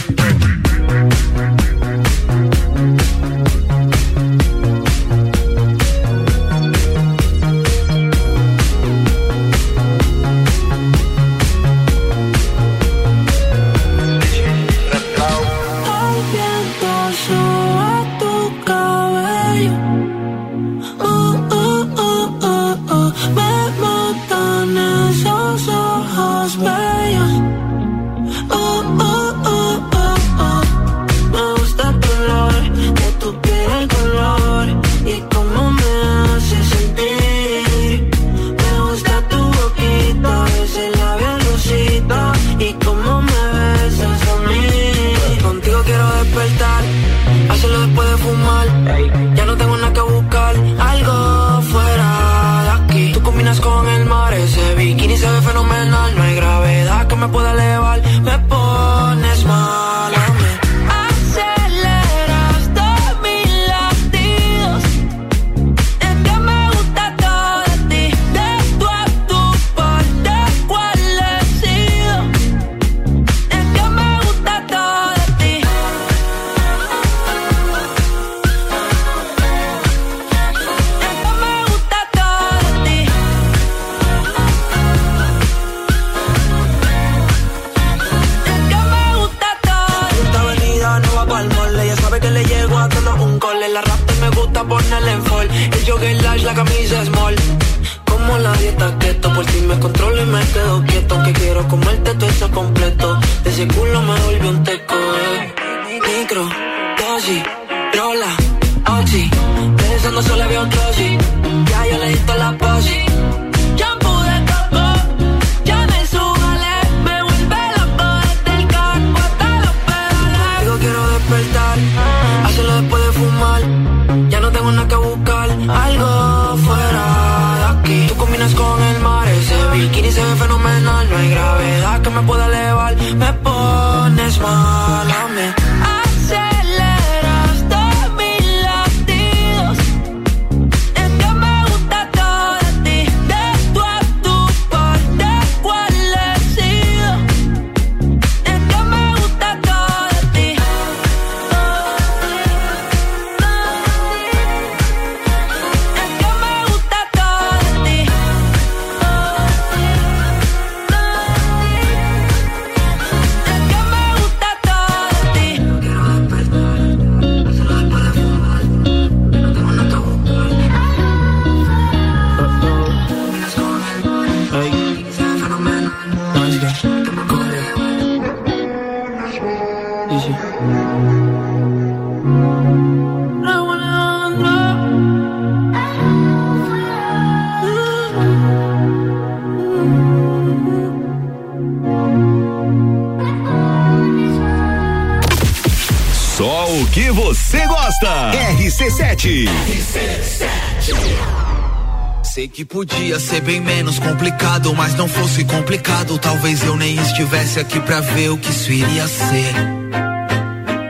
Que podia ser bem menos complicado, mas não fosse complicado. Talvez eu nem estivesse aqui pra ver o que isso iria ser.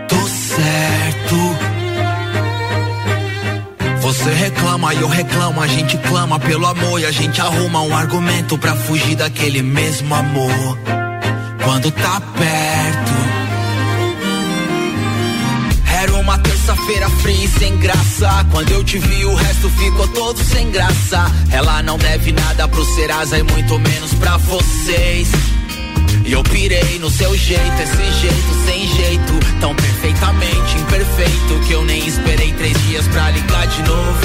Tô certo. Você reclama e eu reclamo, a gente clama pelo amor e a gente arruma um argumento pra fugir daquele mesmo amor. Quando tá perto. Terça-feira fria e sem graça. Quando eu te vi, o resto ficou todo sem graça. Ela não deve nada pro Serasa e muito menos pra vocês. E eu pirei no seu jeito, esse jeito sem jeito, tão perfeitamente imperfeito que eu nem esperei três dias pra ligar de novo.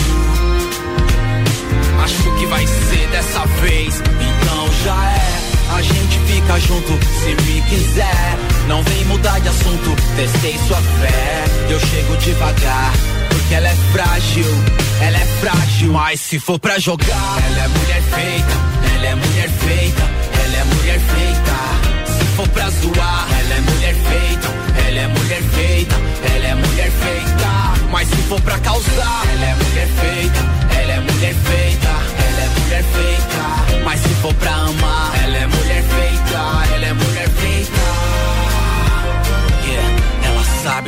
Acho que vai ser dessa vez, então já é. A gente fica junto se me quiser. Não vem mudar de assunto, testei sua fé. Eu chego devagar, porque ela é frágil, ela é frágil. Mas se for pra jogar, ela é mulher feita, ela é mulher feita, ela é mulher feita. Se for pra zoar, ela é mulher feita, ela é mulher feita, ela é mulher feita. Mas se for pra causar,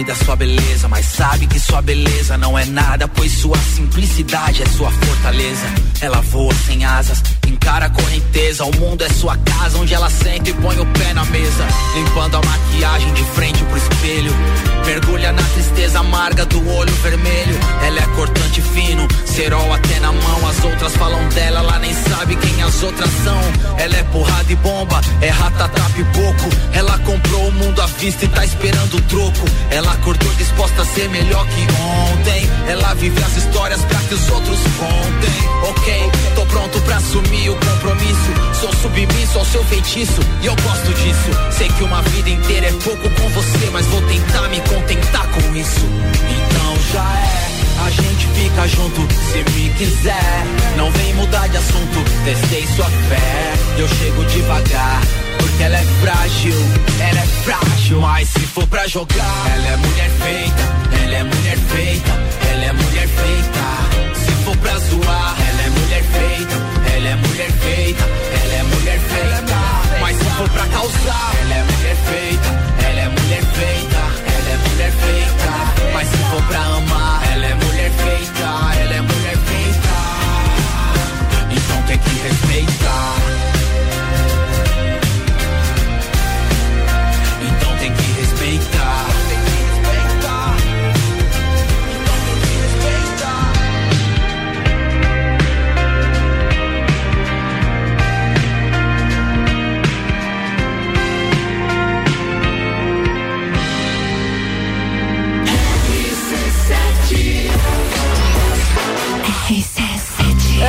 sabe da sua beleza, mas sabe que sua beleza não é nada, pois sua simplicidade é sua fortaleza. Ela voa sem asas, encara a correnteza. O mundo é sua casa, onde ela senta e põe o pé na mesa. Limpando a maquiagem de frente pro espelho. Mergulha na tristeza amarga do olho vermelho. Ela é cortante fino, cerol até na mão. As outras falam dela, ela nem sabe quem as outras são. Ela é porrada e bomba, é ratatá pipoco. Ela comprou o mundo à vista e tá esperando o troco. Ela acordou disposta a ser melhor que ontem. Ela vive as histórias pra que os outros contem. Ok, tô pronto pra assumir o compromisso. Sou submisso ao seu feitiço e eu gosto disso. Sei que uma vida inteira é pouco com você, mas vou tentar me contentar com isso. Então já é. A gente fica junto se me quiser. Não vem mudar de assunto, testei sua fé. Eu chego devagar, porque ela é frágil, ela é frágil. Mas se for pra jogar, ela é mulher feita, ela é mulher feita, ela é mulher feita. Se for pra zoar, ela é mulher feita, ela é mulher feita, ela é mulher feita. Mas se for pra causar, ela é mulher feita, ela é mulher feita, ela é mulher feita. Mas se for pra amar, ela é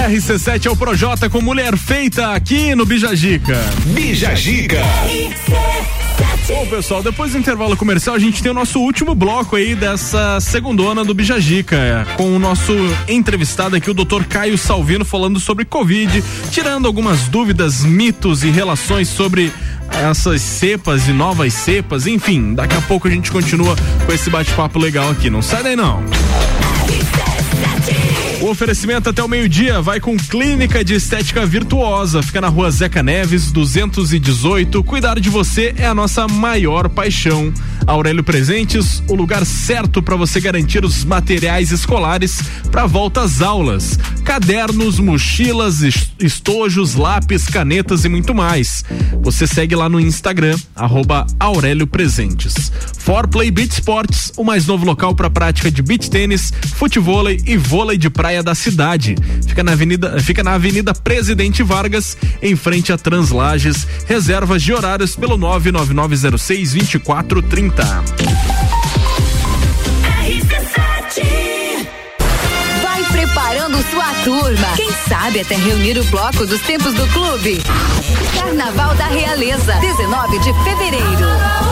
RC7 é o Projota com Mulher Feita aqui no Bijagica. Bijagica. Bom, pessoal, depois do intervalo comercial, a gente tem o nosso último bloco aí dessa segundona do Bijagica, com o nosso entrevistado aqui, o Dr. Caio Salvino, falando sobre Covid, tirando algumas dúvidas, mitos e relações sobre essas cepas e novas cepas, enfim, daqui a pouco a gente continua com esse bate-papo legal aqui. Não sai daí não. O oferecimento até o meio-dia vai com Clínica de Estética Virtuosa. Fica na rua Zeca Neves, 218. Cuidar de você é a nossa maior paixão. Aurélio Presentes, o lugar certo para você garantir os materiais escolares para volta às aulas. Cadernos, mochilas, es- estojos, lápis, canetas e muito mais. Você segue lá no Instagram, arroba Aurélio Presentes. Forplay Beach Sports, o mais novo local para prática de beach tênis, futevôlei e vôlei de praia da cidade. Fica na Avenida, fica na Avenida Presidente Vargas, em frente a Translages. Reservas de horários pelo 99906 2430. Vai preparando sua turma. Quem sabe até reunir o bloco dos tempos do clube. Carnaval da Realeza, 19 de fevereiro.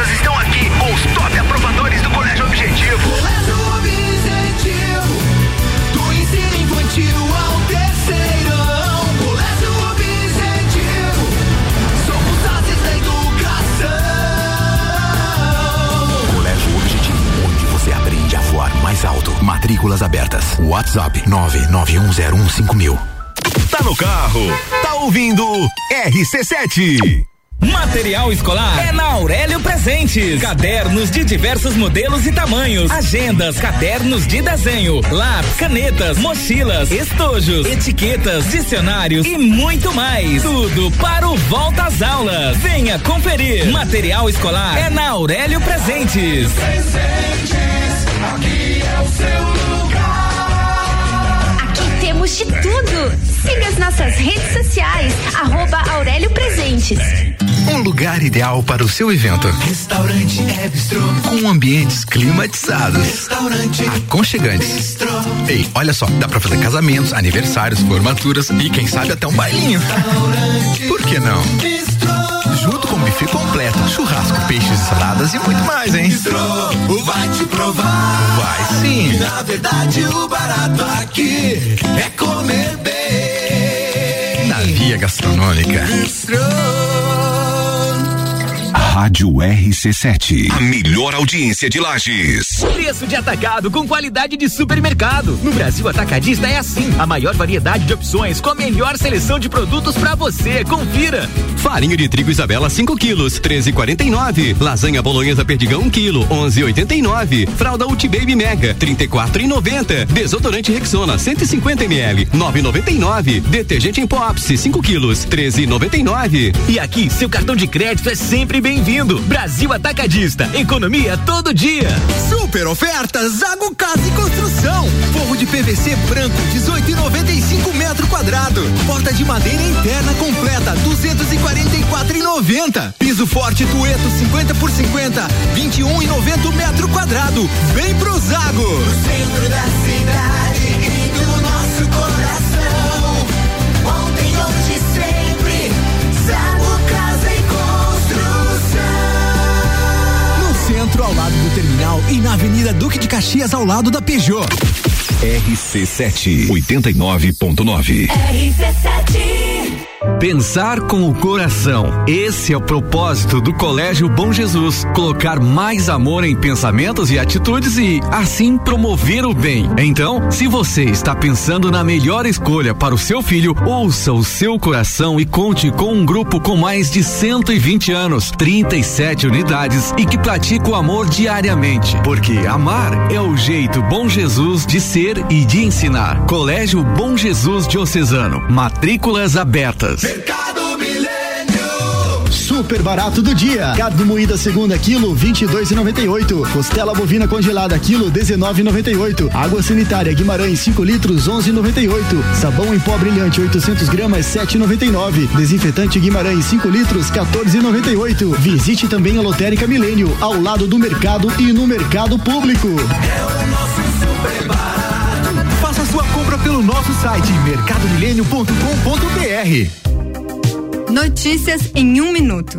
crianças estão aqui com os top aprovadores do Colégio Objetivo. Colégio Objetivo, do ensino infantil ao terceirão. Colégio Objetivo, somos ases da educação. Colégio Objetivo, onde você aprende a voar mais alto. Matrículas abertas. WhatsApp 991015000. Tá no carro, tá ouvindo RC7. Material escolar é na Aurélio Presentes. Cadernos de diversos modelos e tamanhos. Agendas, cadernos de desenho, lápis, canetas, mochilas, estojos, etiquetas, dicionários e muito mais. Tudo para o volta às aulas. Venha conferir. Material escolar é na Aurélio Presentes. Presentes, aqui é o seu lugar. Temos de tudo. Siga as nossas redes sociais, arroba Aurélio Presentes. Um lugar ideal para o seu evento. Restaurante é bistrô. Com ambientes climatizados. Restaurante Aconchegantes. bistrô. Ei, olha só, dá pra fazer casamentos, aniversários, formaturas e quem sabe até um bailinho. Por que não? Junto com buffet completo, churrasco, peixes e saladas e muito mais, hein? Bistrô, vai te provar. Vai sim. Na verdade, o barato aqui é comer bem. Na via gastronômica. Rádio RC7. A melhor audiência de Lages. Preço de atacado com qualidade de supermercado. No Brasil Atacadista é assim. A maior variedade de opções com a melhor seleção de produtos para você. Confira. Farinha de trigo Isabela 5 quilos, 13,49. Lasanha bolonhesa perdigão 1 quilo, 11,89. Fralda Ultibaby Mega, 34,90. Desodorante Rexona 150 ml, 9,99. Detergente em Pops 5 quilos, 13,99. E aqui, seu cartão de crédito é sempre bem-vindo. Brasil Atacadista. Economia todo dia. Super oferta Zago Casa e Construção. Forro de PVC branco 18,95 metro quadrado. Porta de madeira interna completa 244,90. Piso forte Tueto 50 por 50 21,90 metro quadrado. Vem pro Zago. No centro da cidade centro, ao lado do terminal e na Avenida Duque de Caxias, ao lado da Peugeot. RC7 89.9. RC7. Pensar com o coração. Esse é o propósito do Colégio Bom Jesus. Colocar mais amor em pensamentos e atitudes e, assim, promover o bem. Então, se você está pensando na melhor escolha para o seu filho, ouça o seu coração e conte com um grupo com mais de 120 anos, 37 unidades e que pratica o amor diariamente. Porque amar é o jeito Bom Jesus de ser e de ensinar. Colégio Bom Jesus Diocesano. Matrículas abertas. Mercado Milênio. Super barato do dia. Carne moída segunda quilo 22,98. Costela bovina congelada quilo 19,98. Água sanitária Guimarães 5 litros 11,98. Sabão em pó brilhante 800 gramas 7,99. Desinfetante Guimarães 5 litros 14,98. Visite também a Lotérica Milênio ao lado do mercado e no mercado público. É o nosso super barato. Faça sua compra pelo nosso site mercadomilênio.com.br. Notícias em um minuto.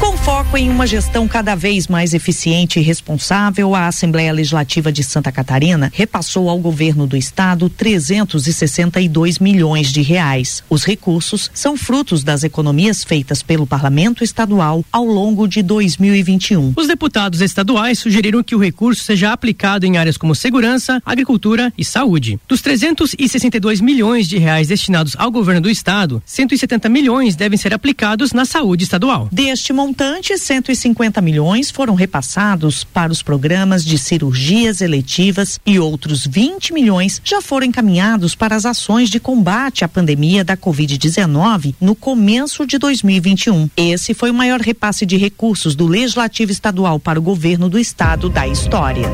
Com foco em uma gestão cada vez mais eficiente e responsável, a Assembleia Legislativa de Santa Catarina repassou ao governo do estado 362 milhões de reais. Os recursos são frutos das economias feitas pelo Parlamento Estadual ao longo de 2021. Os deputados estaduais sugeriram que o recurso seja aplicado em áreas como segurança, agricultura e saúde. Dos 362 milhões de reais destinados ao governo do estado, 170 milhões devem ser aplicados na saúde estadual. Deste montante, 150 milhões foram repassados para os programas de cirurgias eletivas e outros 20 milhões já foram encaminhados para as ações de combate à pandemia da Covid-19 no começo de 2021. Esse foi o maior repasse de recursos do Legislativo Estadual para o governo do estado da história.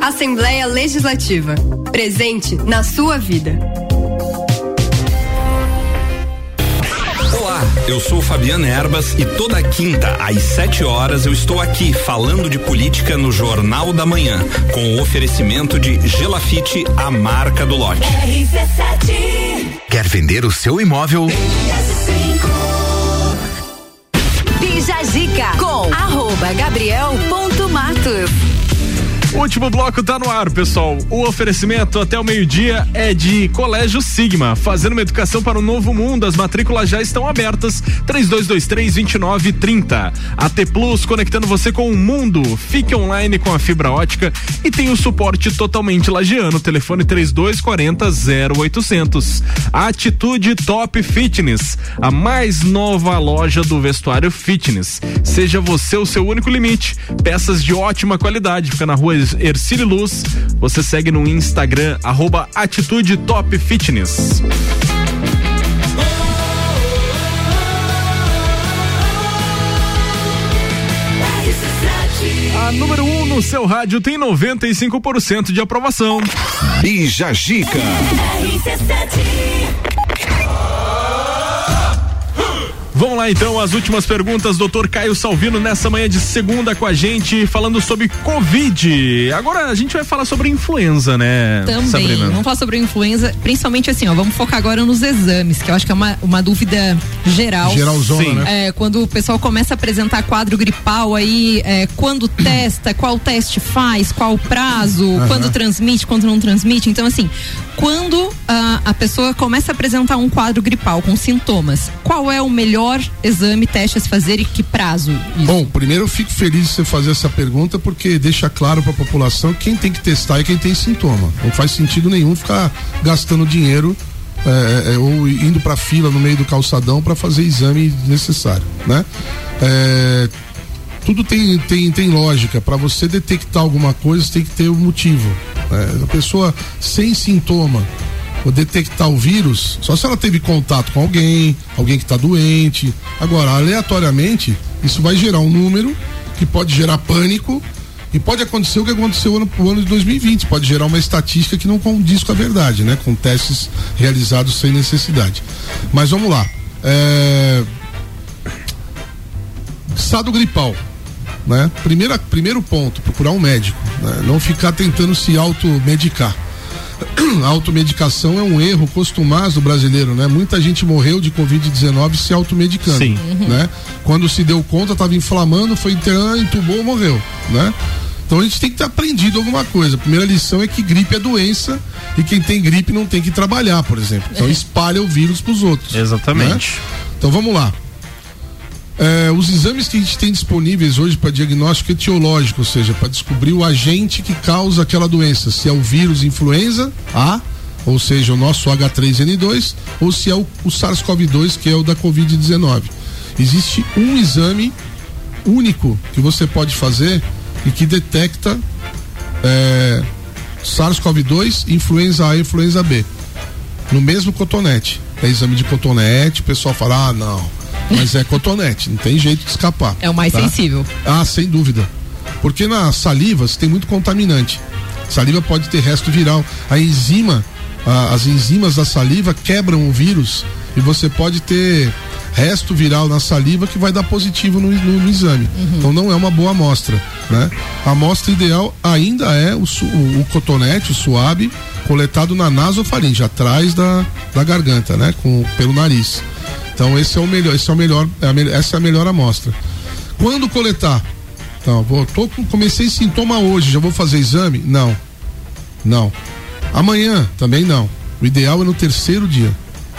Assembleia Legislativa. Presente na sua vida. Eu sou Fabiana Erbas e toda quinta às 7 horas eu estou aqui falando de política no Jornal da Manhã, com o oferecimento de Gelafite, a marca do lote. RC7. Quer vender o seu imóvel? Bija Zica com arroba Gabriel ponto Matos. Último bloco tá no ar, pessoal. O oferecimento até o meio-dia é de Colégio Sigma, fazendo uma educação para o novo mundo. As matrículas já estão abertas. 3223-2930. AT Plus conectando você com o mundo. Fique online com a fibra ótica e tem o suporte totalmente lagiano. Telefone 3240 0800. Atitude Top Fitness, a mais nova loja do vestuário fitness. Seja você o seu único limite. Peças de ótima qualidade. Fica na rua Ercílio Luz. Você segue no Instagram, arroba Atitude Top Fitness. A número 1 um no seu rádio tem 95% de aprovação. Bija Gica. Vamos lá então, as últimas perguntas, doutor Caio Salvino, nessa manhã de segunda com a gente, falando sobre Covid. Agora a gente vai falar sobre influenza, né? Também. Sabrina? Vamos falar sobre influenza, principalmente assim, ó, vamos focar agora nos exames, que eu acho que é uma, uma dúvida geral. Geralzona, Sim. né? É, quando o pessoal começa a apresentar quadro gripal aí, é, quando [CLEARS THROAT] testa, qual teste faz, qual prazo, Aham. quando transmite, quando não transmite. Então, assim, quando ah, a pessoa começa a apresentar um quadro gripal com sintomas, qual é o melhor exame, teste a se fazer e que prazo? Bom, primeiro eu fico feliz de você fazer essa pergunta porque deixa claro para a população quem tem que testar e quem tem sintoma. Não faz sentido nenhum ficar gastando dinheiro é, é, ou indo para fila no meio do calçadão para fazer exame necessário, né? É, tudo tem, tem, tem lógica. Para você detectar alguma coisa, tem que ter um motivo. É, a pessoa sem sintoma ou detectar o vírus, só se ela teve contato com alguém, alguém que está doente. Agora, aleatoriamente, isso vai gerar um número que pode gerar pânico e pode acontecer o que aconteceu no, no ano de 2020. Pode gerar uma estatística que não condiz com a verdade, né? Com testes realizados sem necessidade. Mas vamos lá. É... Estado gripal. Né? Primeira, primeiro ponto, procurar um médico. né? Não ficar tentando se automedicar. [CLEARS THROAT] A automedicação é um erro costumado do brasileiro, né? Muita gente morreu de Covid-19 se automedicando. Sim. Uhum. Né? Quando se deu conta, estava inflamando, foi internado, entubou, morreu. Né? Então a gente tem que ter aprendido alguma coisa. A primeira lição é que gripe é doença e quem tem gripe não tem que trabalhar, por exemplo. Então espalha o vírus para os outros. Exatamente. né? Então vamos lá. É, os exames que a gente tem disponíveis hoje para diagnóstico etiológico, ou seja, para descobrir o agente que causa aquela doença, se é o vírus influenza A, ou seja, o nosso H3N2, ou se é o, o SARS-CoV-2, que é o da Covid-19. Existe um exame único que você pode fazer e que detecta é, SARS-CoV-2, influenza A e influenza B. No mesmo cotonete. É exame de cotonete, o pessoal fala, ah, não. Mas é cotonete, não tem jeito de escapar. É o mais tá? sensível. Ah, sem dúvida. Porque na saliva você tem muito contaminante. Saliva pode ter resto viral. A enzima, a- as enzimas da saliva quebram o vírus e você pode ter resto viral na saliva que vai dar positivo no, no- no exame. Então não é uma boa amostra, né? A amostra ideal ainda é o, o, o cotonete, o suave, coletado na nasofaringe, atrás da, da garganta, né? Com, pelo nariz. Então esse é o melhor, esse é o melhor, é essa é a melhor amostra. Quando coletar? Então, vou, tô, com- comecei sintoma hoje, já vou fazer exame? Não. Não. Amanhã também não. O ideal é no terceiro dia.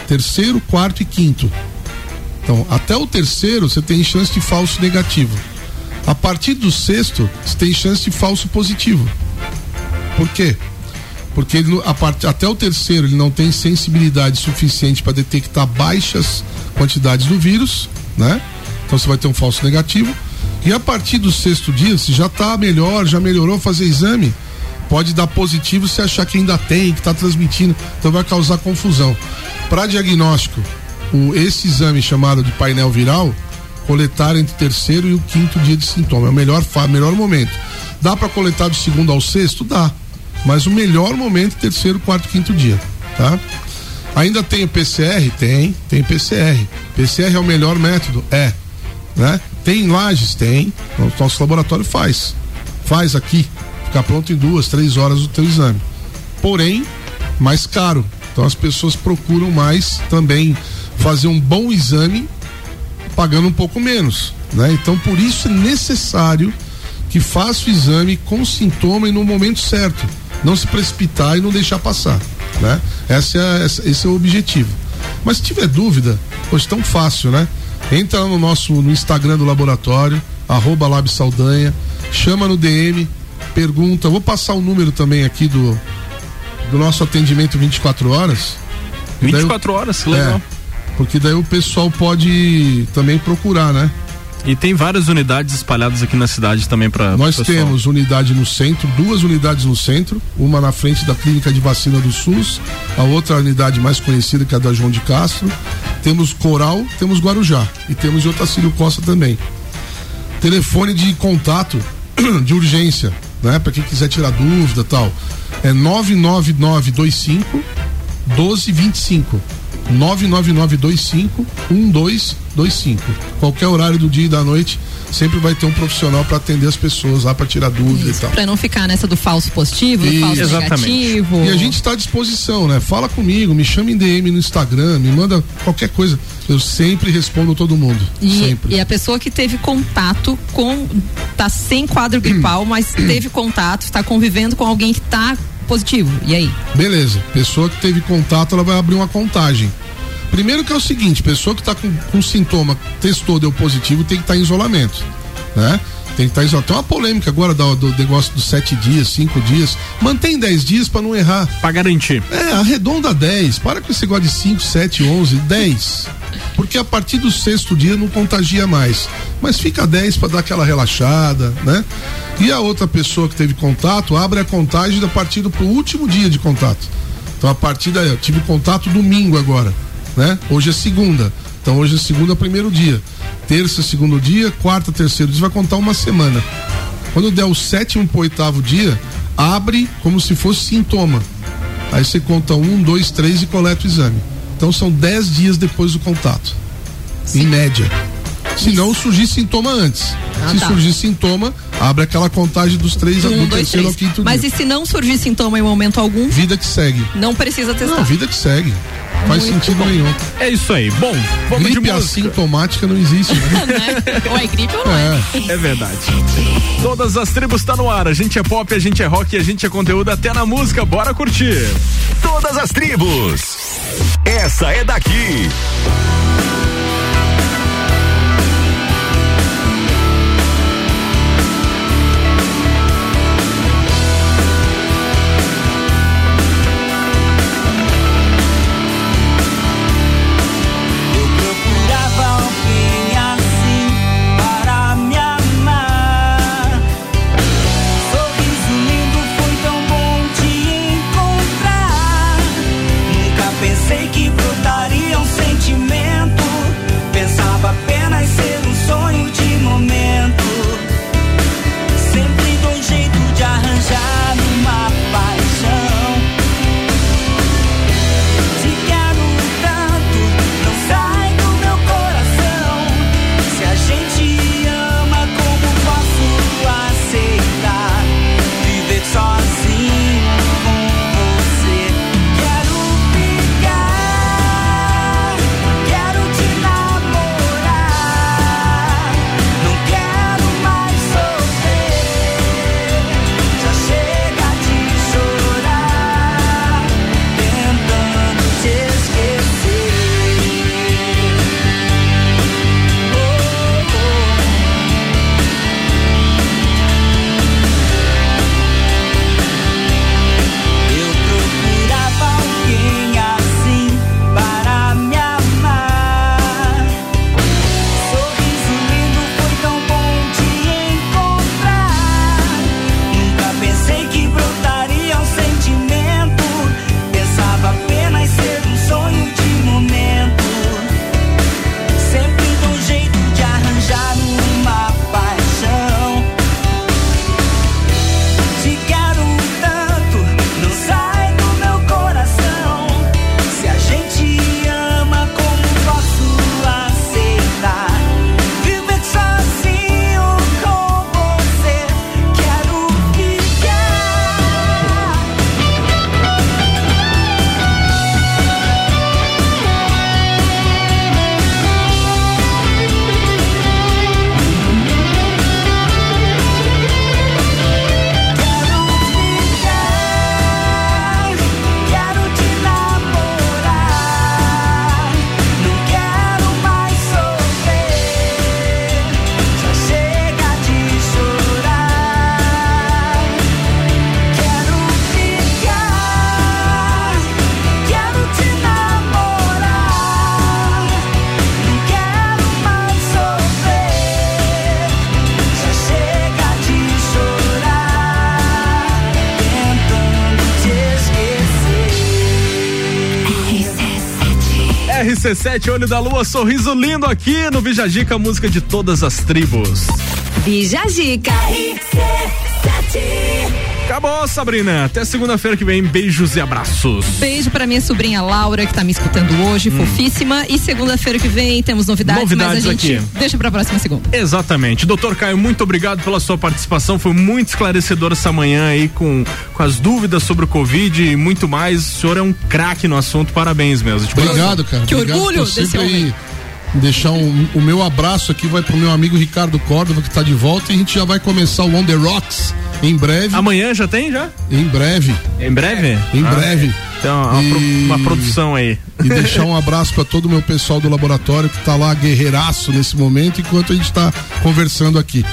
Terceiro, quarto e quinto. Então, até o terceiro você tem chance de falso negativo. A partir do sexto, você tem chance de falso positivo. Por quê? Porque ele, part- até o terceiro ele não tem sensibilidade suficiente para detectar baixas quantidades do vírus, né? Então você vai ter um falso negativo. E a partir do sexto dia, se já está melhor, já melhorou fazer exame, pode dar positivo se achar que ainda tem, que está transmitindo, então vai causar confusão. Para diagnóstico, o, esse exame chamado de painel viral, coletar entre o terceiro e o quinto dia de sintoma. É o melhor, melhor momento. Dá para coletar do segundo ao sexto? Dá. Mas o melhor momento é terceiro, quarto, quinto dia. Tá? Ainda tem o PCR? Tem, tem PCR. PCR é o melhor método? É. Né? Tem lajes? Tem. O nosso laboratório faz. Faz aqui. Ficar pronto em duas, três horas o teu exame. Porém, mais caro. Então as pessoas procuram mais também fazer um bom exame pagando um pouco menos, né? Então por isso é necessário que faça o exame com sintoma e no momento certo. Não se precipitar e não deixar passar. Né? Essa é, essa- esse é o objetivo. Mas se tiver dúvida, pois tão fácil, né? Entra no nosso no Instagram do laboratório, arroba Lab Saldanha, chama no DM, pergunta. Vou passar o número também aqui do, do nosso atendimento 24 horas. E daí o- 24 horas, que legal. É, porque daí o pessoal pode também procurar, né? E tem várias unidades espalhadas aqui na cidade também para Nós temos unidade no centro, duas unidades no centro, uma na frente da clínica de vacina do SUS, a outra unidade mais conhecida que é a da João de Castro. Temos Coral, temos Guarujá e temos em Otacílio Costa também. Telefone de contato [CLEARS THROAT] de urgência, né? Para quem quiser tirar dúvida e tal. É 99925 1225. 99925 1225. Qualquer horário do dia e da noite, sempre vai ter um profissional para atender as pessoas lá para tirar dúvida e tal. Pra não ficar nessa do falso positivo, do falso negativo. E a gente está à disposição, né? Fala comigo, me chama em DM no Instagram, me manda qualquer coisa. Eu sempre respondo todo mundo. E, sempre. e a pessoa que teve contato com. tá sem quadro gripal, mas teve contato, está convivendo com alguém que tá positivo. E aí? Beleza. Pessoa que teve contato, ela vai abrir uma contagem. Primeiro que é o seguinte, pessoa que está com, com sintoma, testou, deu positivo, tem que estar em isolamento, né? Tem que estar isolado. Tem uma polêmica agora do, do negócio dos sete dias, cinco dias. Mantém dez dias para não errar. Para garantir. É, arredonda 10. Para com esse negócio de 5, 7, 11, 10. Porque a partir do sexto dia não contagia mais. Mas fica 10 para dar aquela relaxada, né? E a outra pessoa que teve contato abre a contagem a partir do pro último dia de contato. Então a partir daí, eu tive contato domingo agora, né? Hoje é segunda. Então hoje é segunda, primeiro dia. Terça, segundo dia, quarta, terceiro dia, vai contar uma semana. Quando der o sétimo pro oitavo dia, abre como se fosse sintoma. Aí você conta um, dois, três e coleta o exame. Então são dez dias depois do contato. Em média. Se não surgir sintoma antes. Ah, se tá. surgir sintoma, abre aquela contagem dos três do Um, dois, terceiro ao três. quinto Mas dia. e se não surgir sintoma em momento algum, Vida que segue. não precisa testar. Não, vida que segue. Faz Muito sentido bom. nenhum. É isso aí. Bom, vamos Gripe de música. assintomática não existe, [LAUGHS] né? ou é gripe ou não é. É verdade. Todas as tribos tá no ar. A gente é pop, a gente é rock, a gente é conteúdo até na música. Bora curtir. Todas as tribos. Essa é daqui. RC7, olho da lua, sorriso lindo aqui no Bijagica, música de todas as tribos. Bijagica. Acabou, Sabrina. Até segunda-feira que vem. Beijos e abraços. Beijo pra minha sobrinha Laura, que tá me escutando hoje, fofíssima. E segunda-feira que vem temos novidades, Hum. Novidades mas a gente aqui. deixa pra próxima segunda. Exatamente. Doutor Caio, muito obrigado pela sua participação. Foi muito esclarecedor essa manhã aí com, com as dúvidas sobre o Covid e muito mais. O senhor é um craque no assunto. Parabéns mesmo. De Obrigado, cara. Que Obrigado orgulho desse homem. Deixar um- o meu abraço aqui vai pro meu amigo Ricardo Córdova, que tá de volta, e a gente já vai começar o On The Rocks em breve. Amanhã já tem, já? Em breve. Em breve? Em Ah, breve. Então, uma, pro- uma produção aí. E deixar um abraço para todo o meu pessoal do laboratório que tá lá guerreiraço nesse momento, enquanto a gente tá conversando aqui.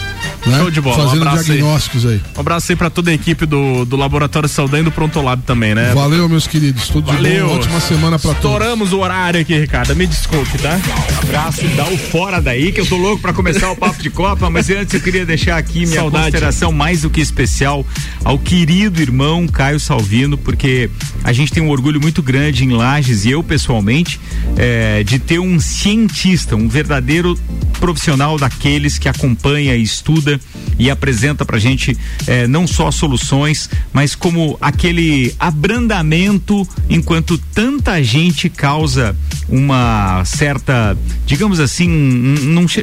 Né? Show de bola. Fazendo um diagnósticos aí. Um abraço aí pra toda a equipe do, do Laboratório Saldanha e do Prontolab também, né? Valeu, meus queridos. Tudo de Valeu. bom. Ótima semana pra todos. Estouramos o horário aqui, Ricardo. Me desculpe, tá? Abraço, dá o fora daí, que eu tô louco pra começar o papo de Copa, mas antes eu queria deixar aqui minha Saudade. consideração mais do que especial ao querido irmão Caio Salvino, porque a gente tem um orgulho muito grande em Lages e eu pessoalmente eh, de ter um cientista, um verdadeiro profissional daqueles que acompanha e estuda e apresenta pra gente eh, não só soluções, mas como aquele abrandamento enquanto tanta gente causa uma certa, digamos assim,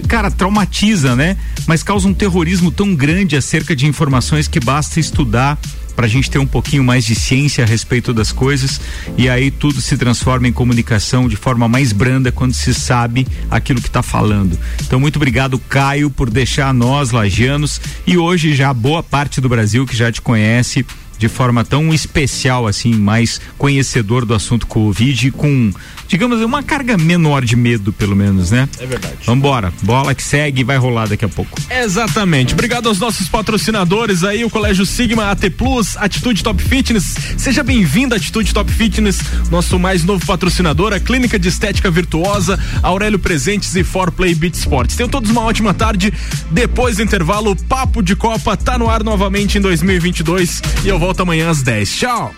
cara, traumatiza, né? Mas causa um terrorismo tão grande acerca de informações que basta estudar para a gente ter um pouquinho mais de ciência a respeito das coisas e aí tudo se transforma em comunicação de forma mais branda quando se sabe aquilo que está falando. Então muito obrigado Caio por deixar nós lagianos e hoje já boa parte do Brasil que já te conhece de forma tão especial assim, mais conhecedor do assunto Covid e com, digamos, uma carga menor de medo, pelo menos, né? É verdade. Vambora, bola que segue e vai rolar daqui a pouco. Exatamente. Obrigado aos nossos patrocinadores aí, o Colégio Sigma, AT Plus, Atitude Top Fitness. Seja bem-vindo Atitude Top Fitness, nosso mais novo patrocinador, a Clínica de Estética Virtuosa, Aurélio Presentes e For Play Beat Sports. Tenham todos uma ótima tarde. Depois do intervalo, o Papo de Copa tá no ar novamente em 2022 e eu volto amanhã às 10. Tchau.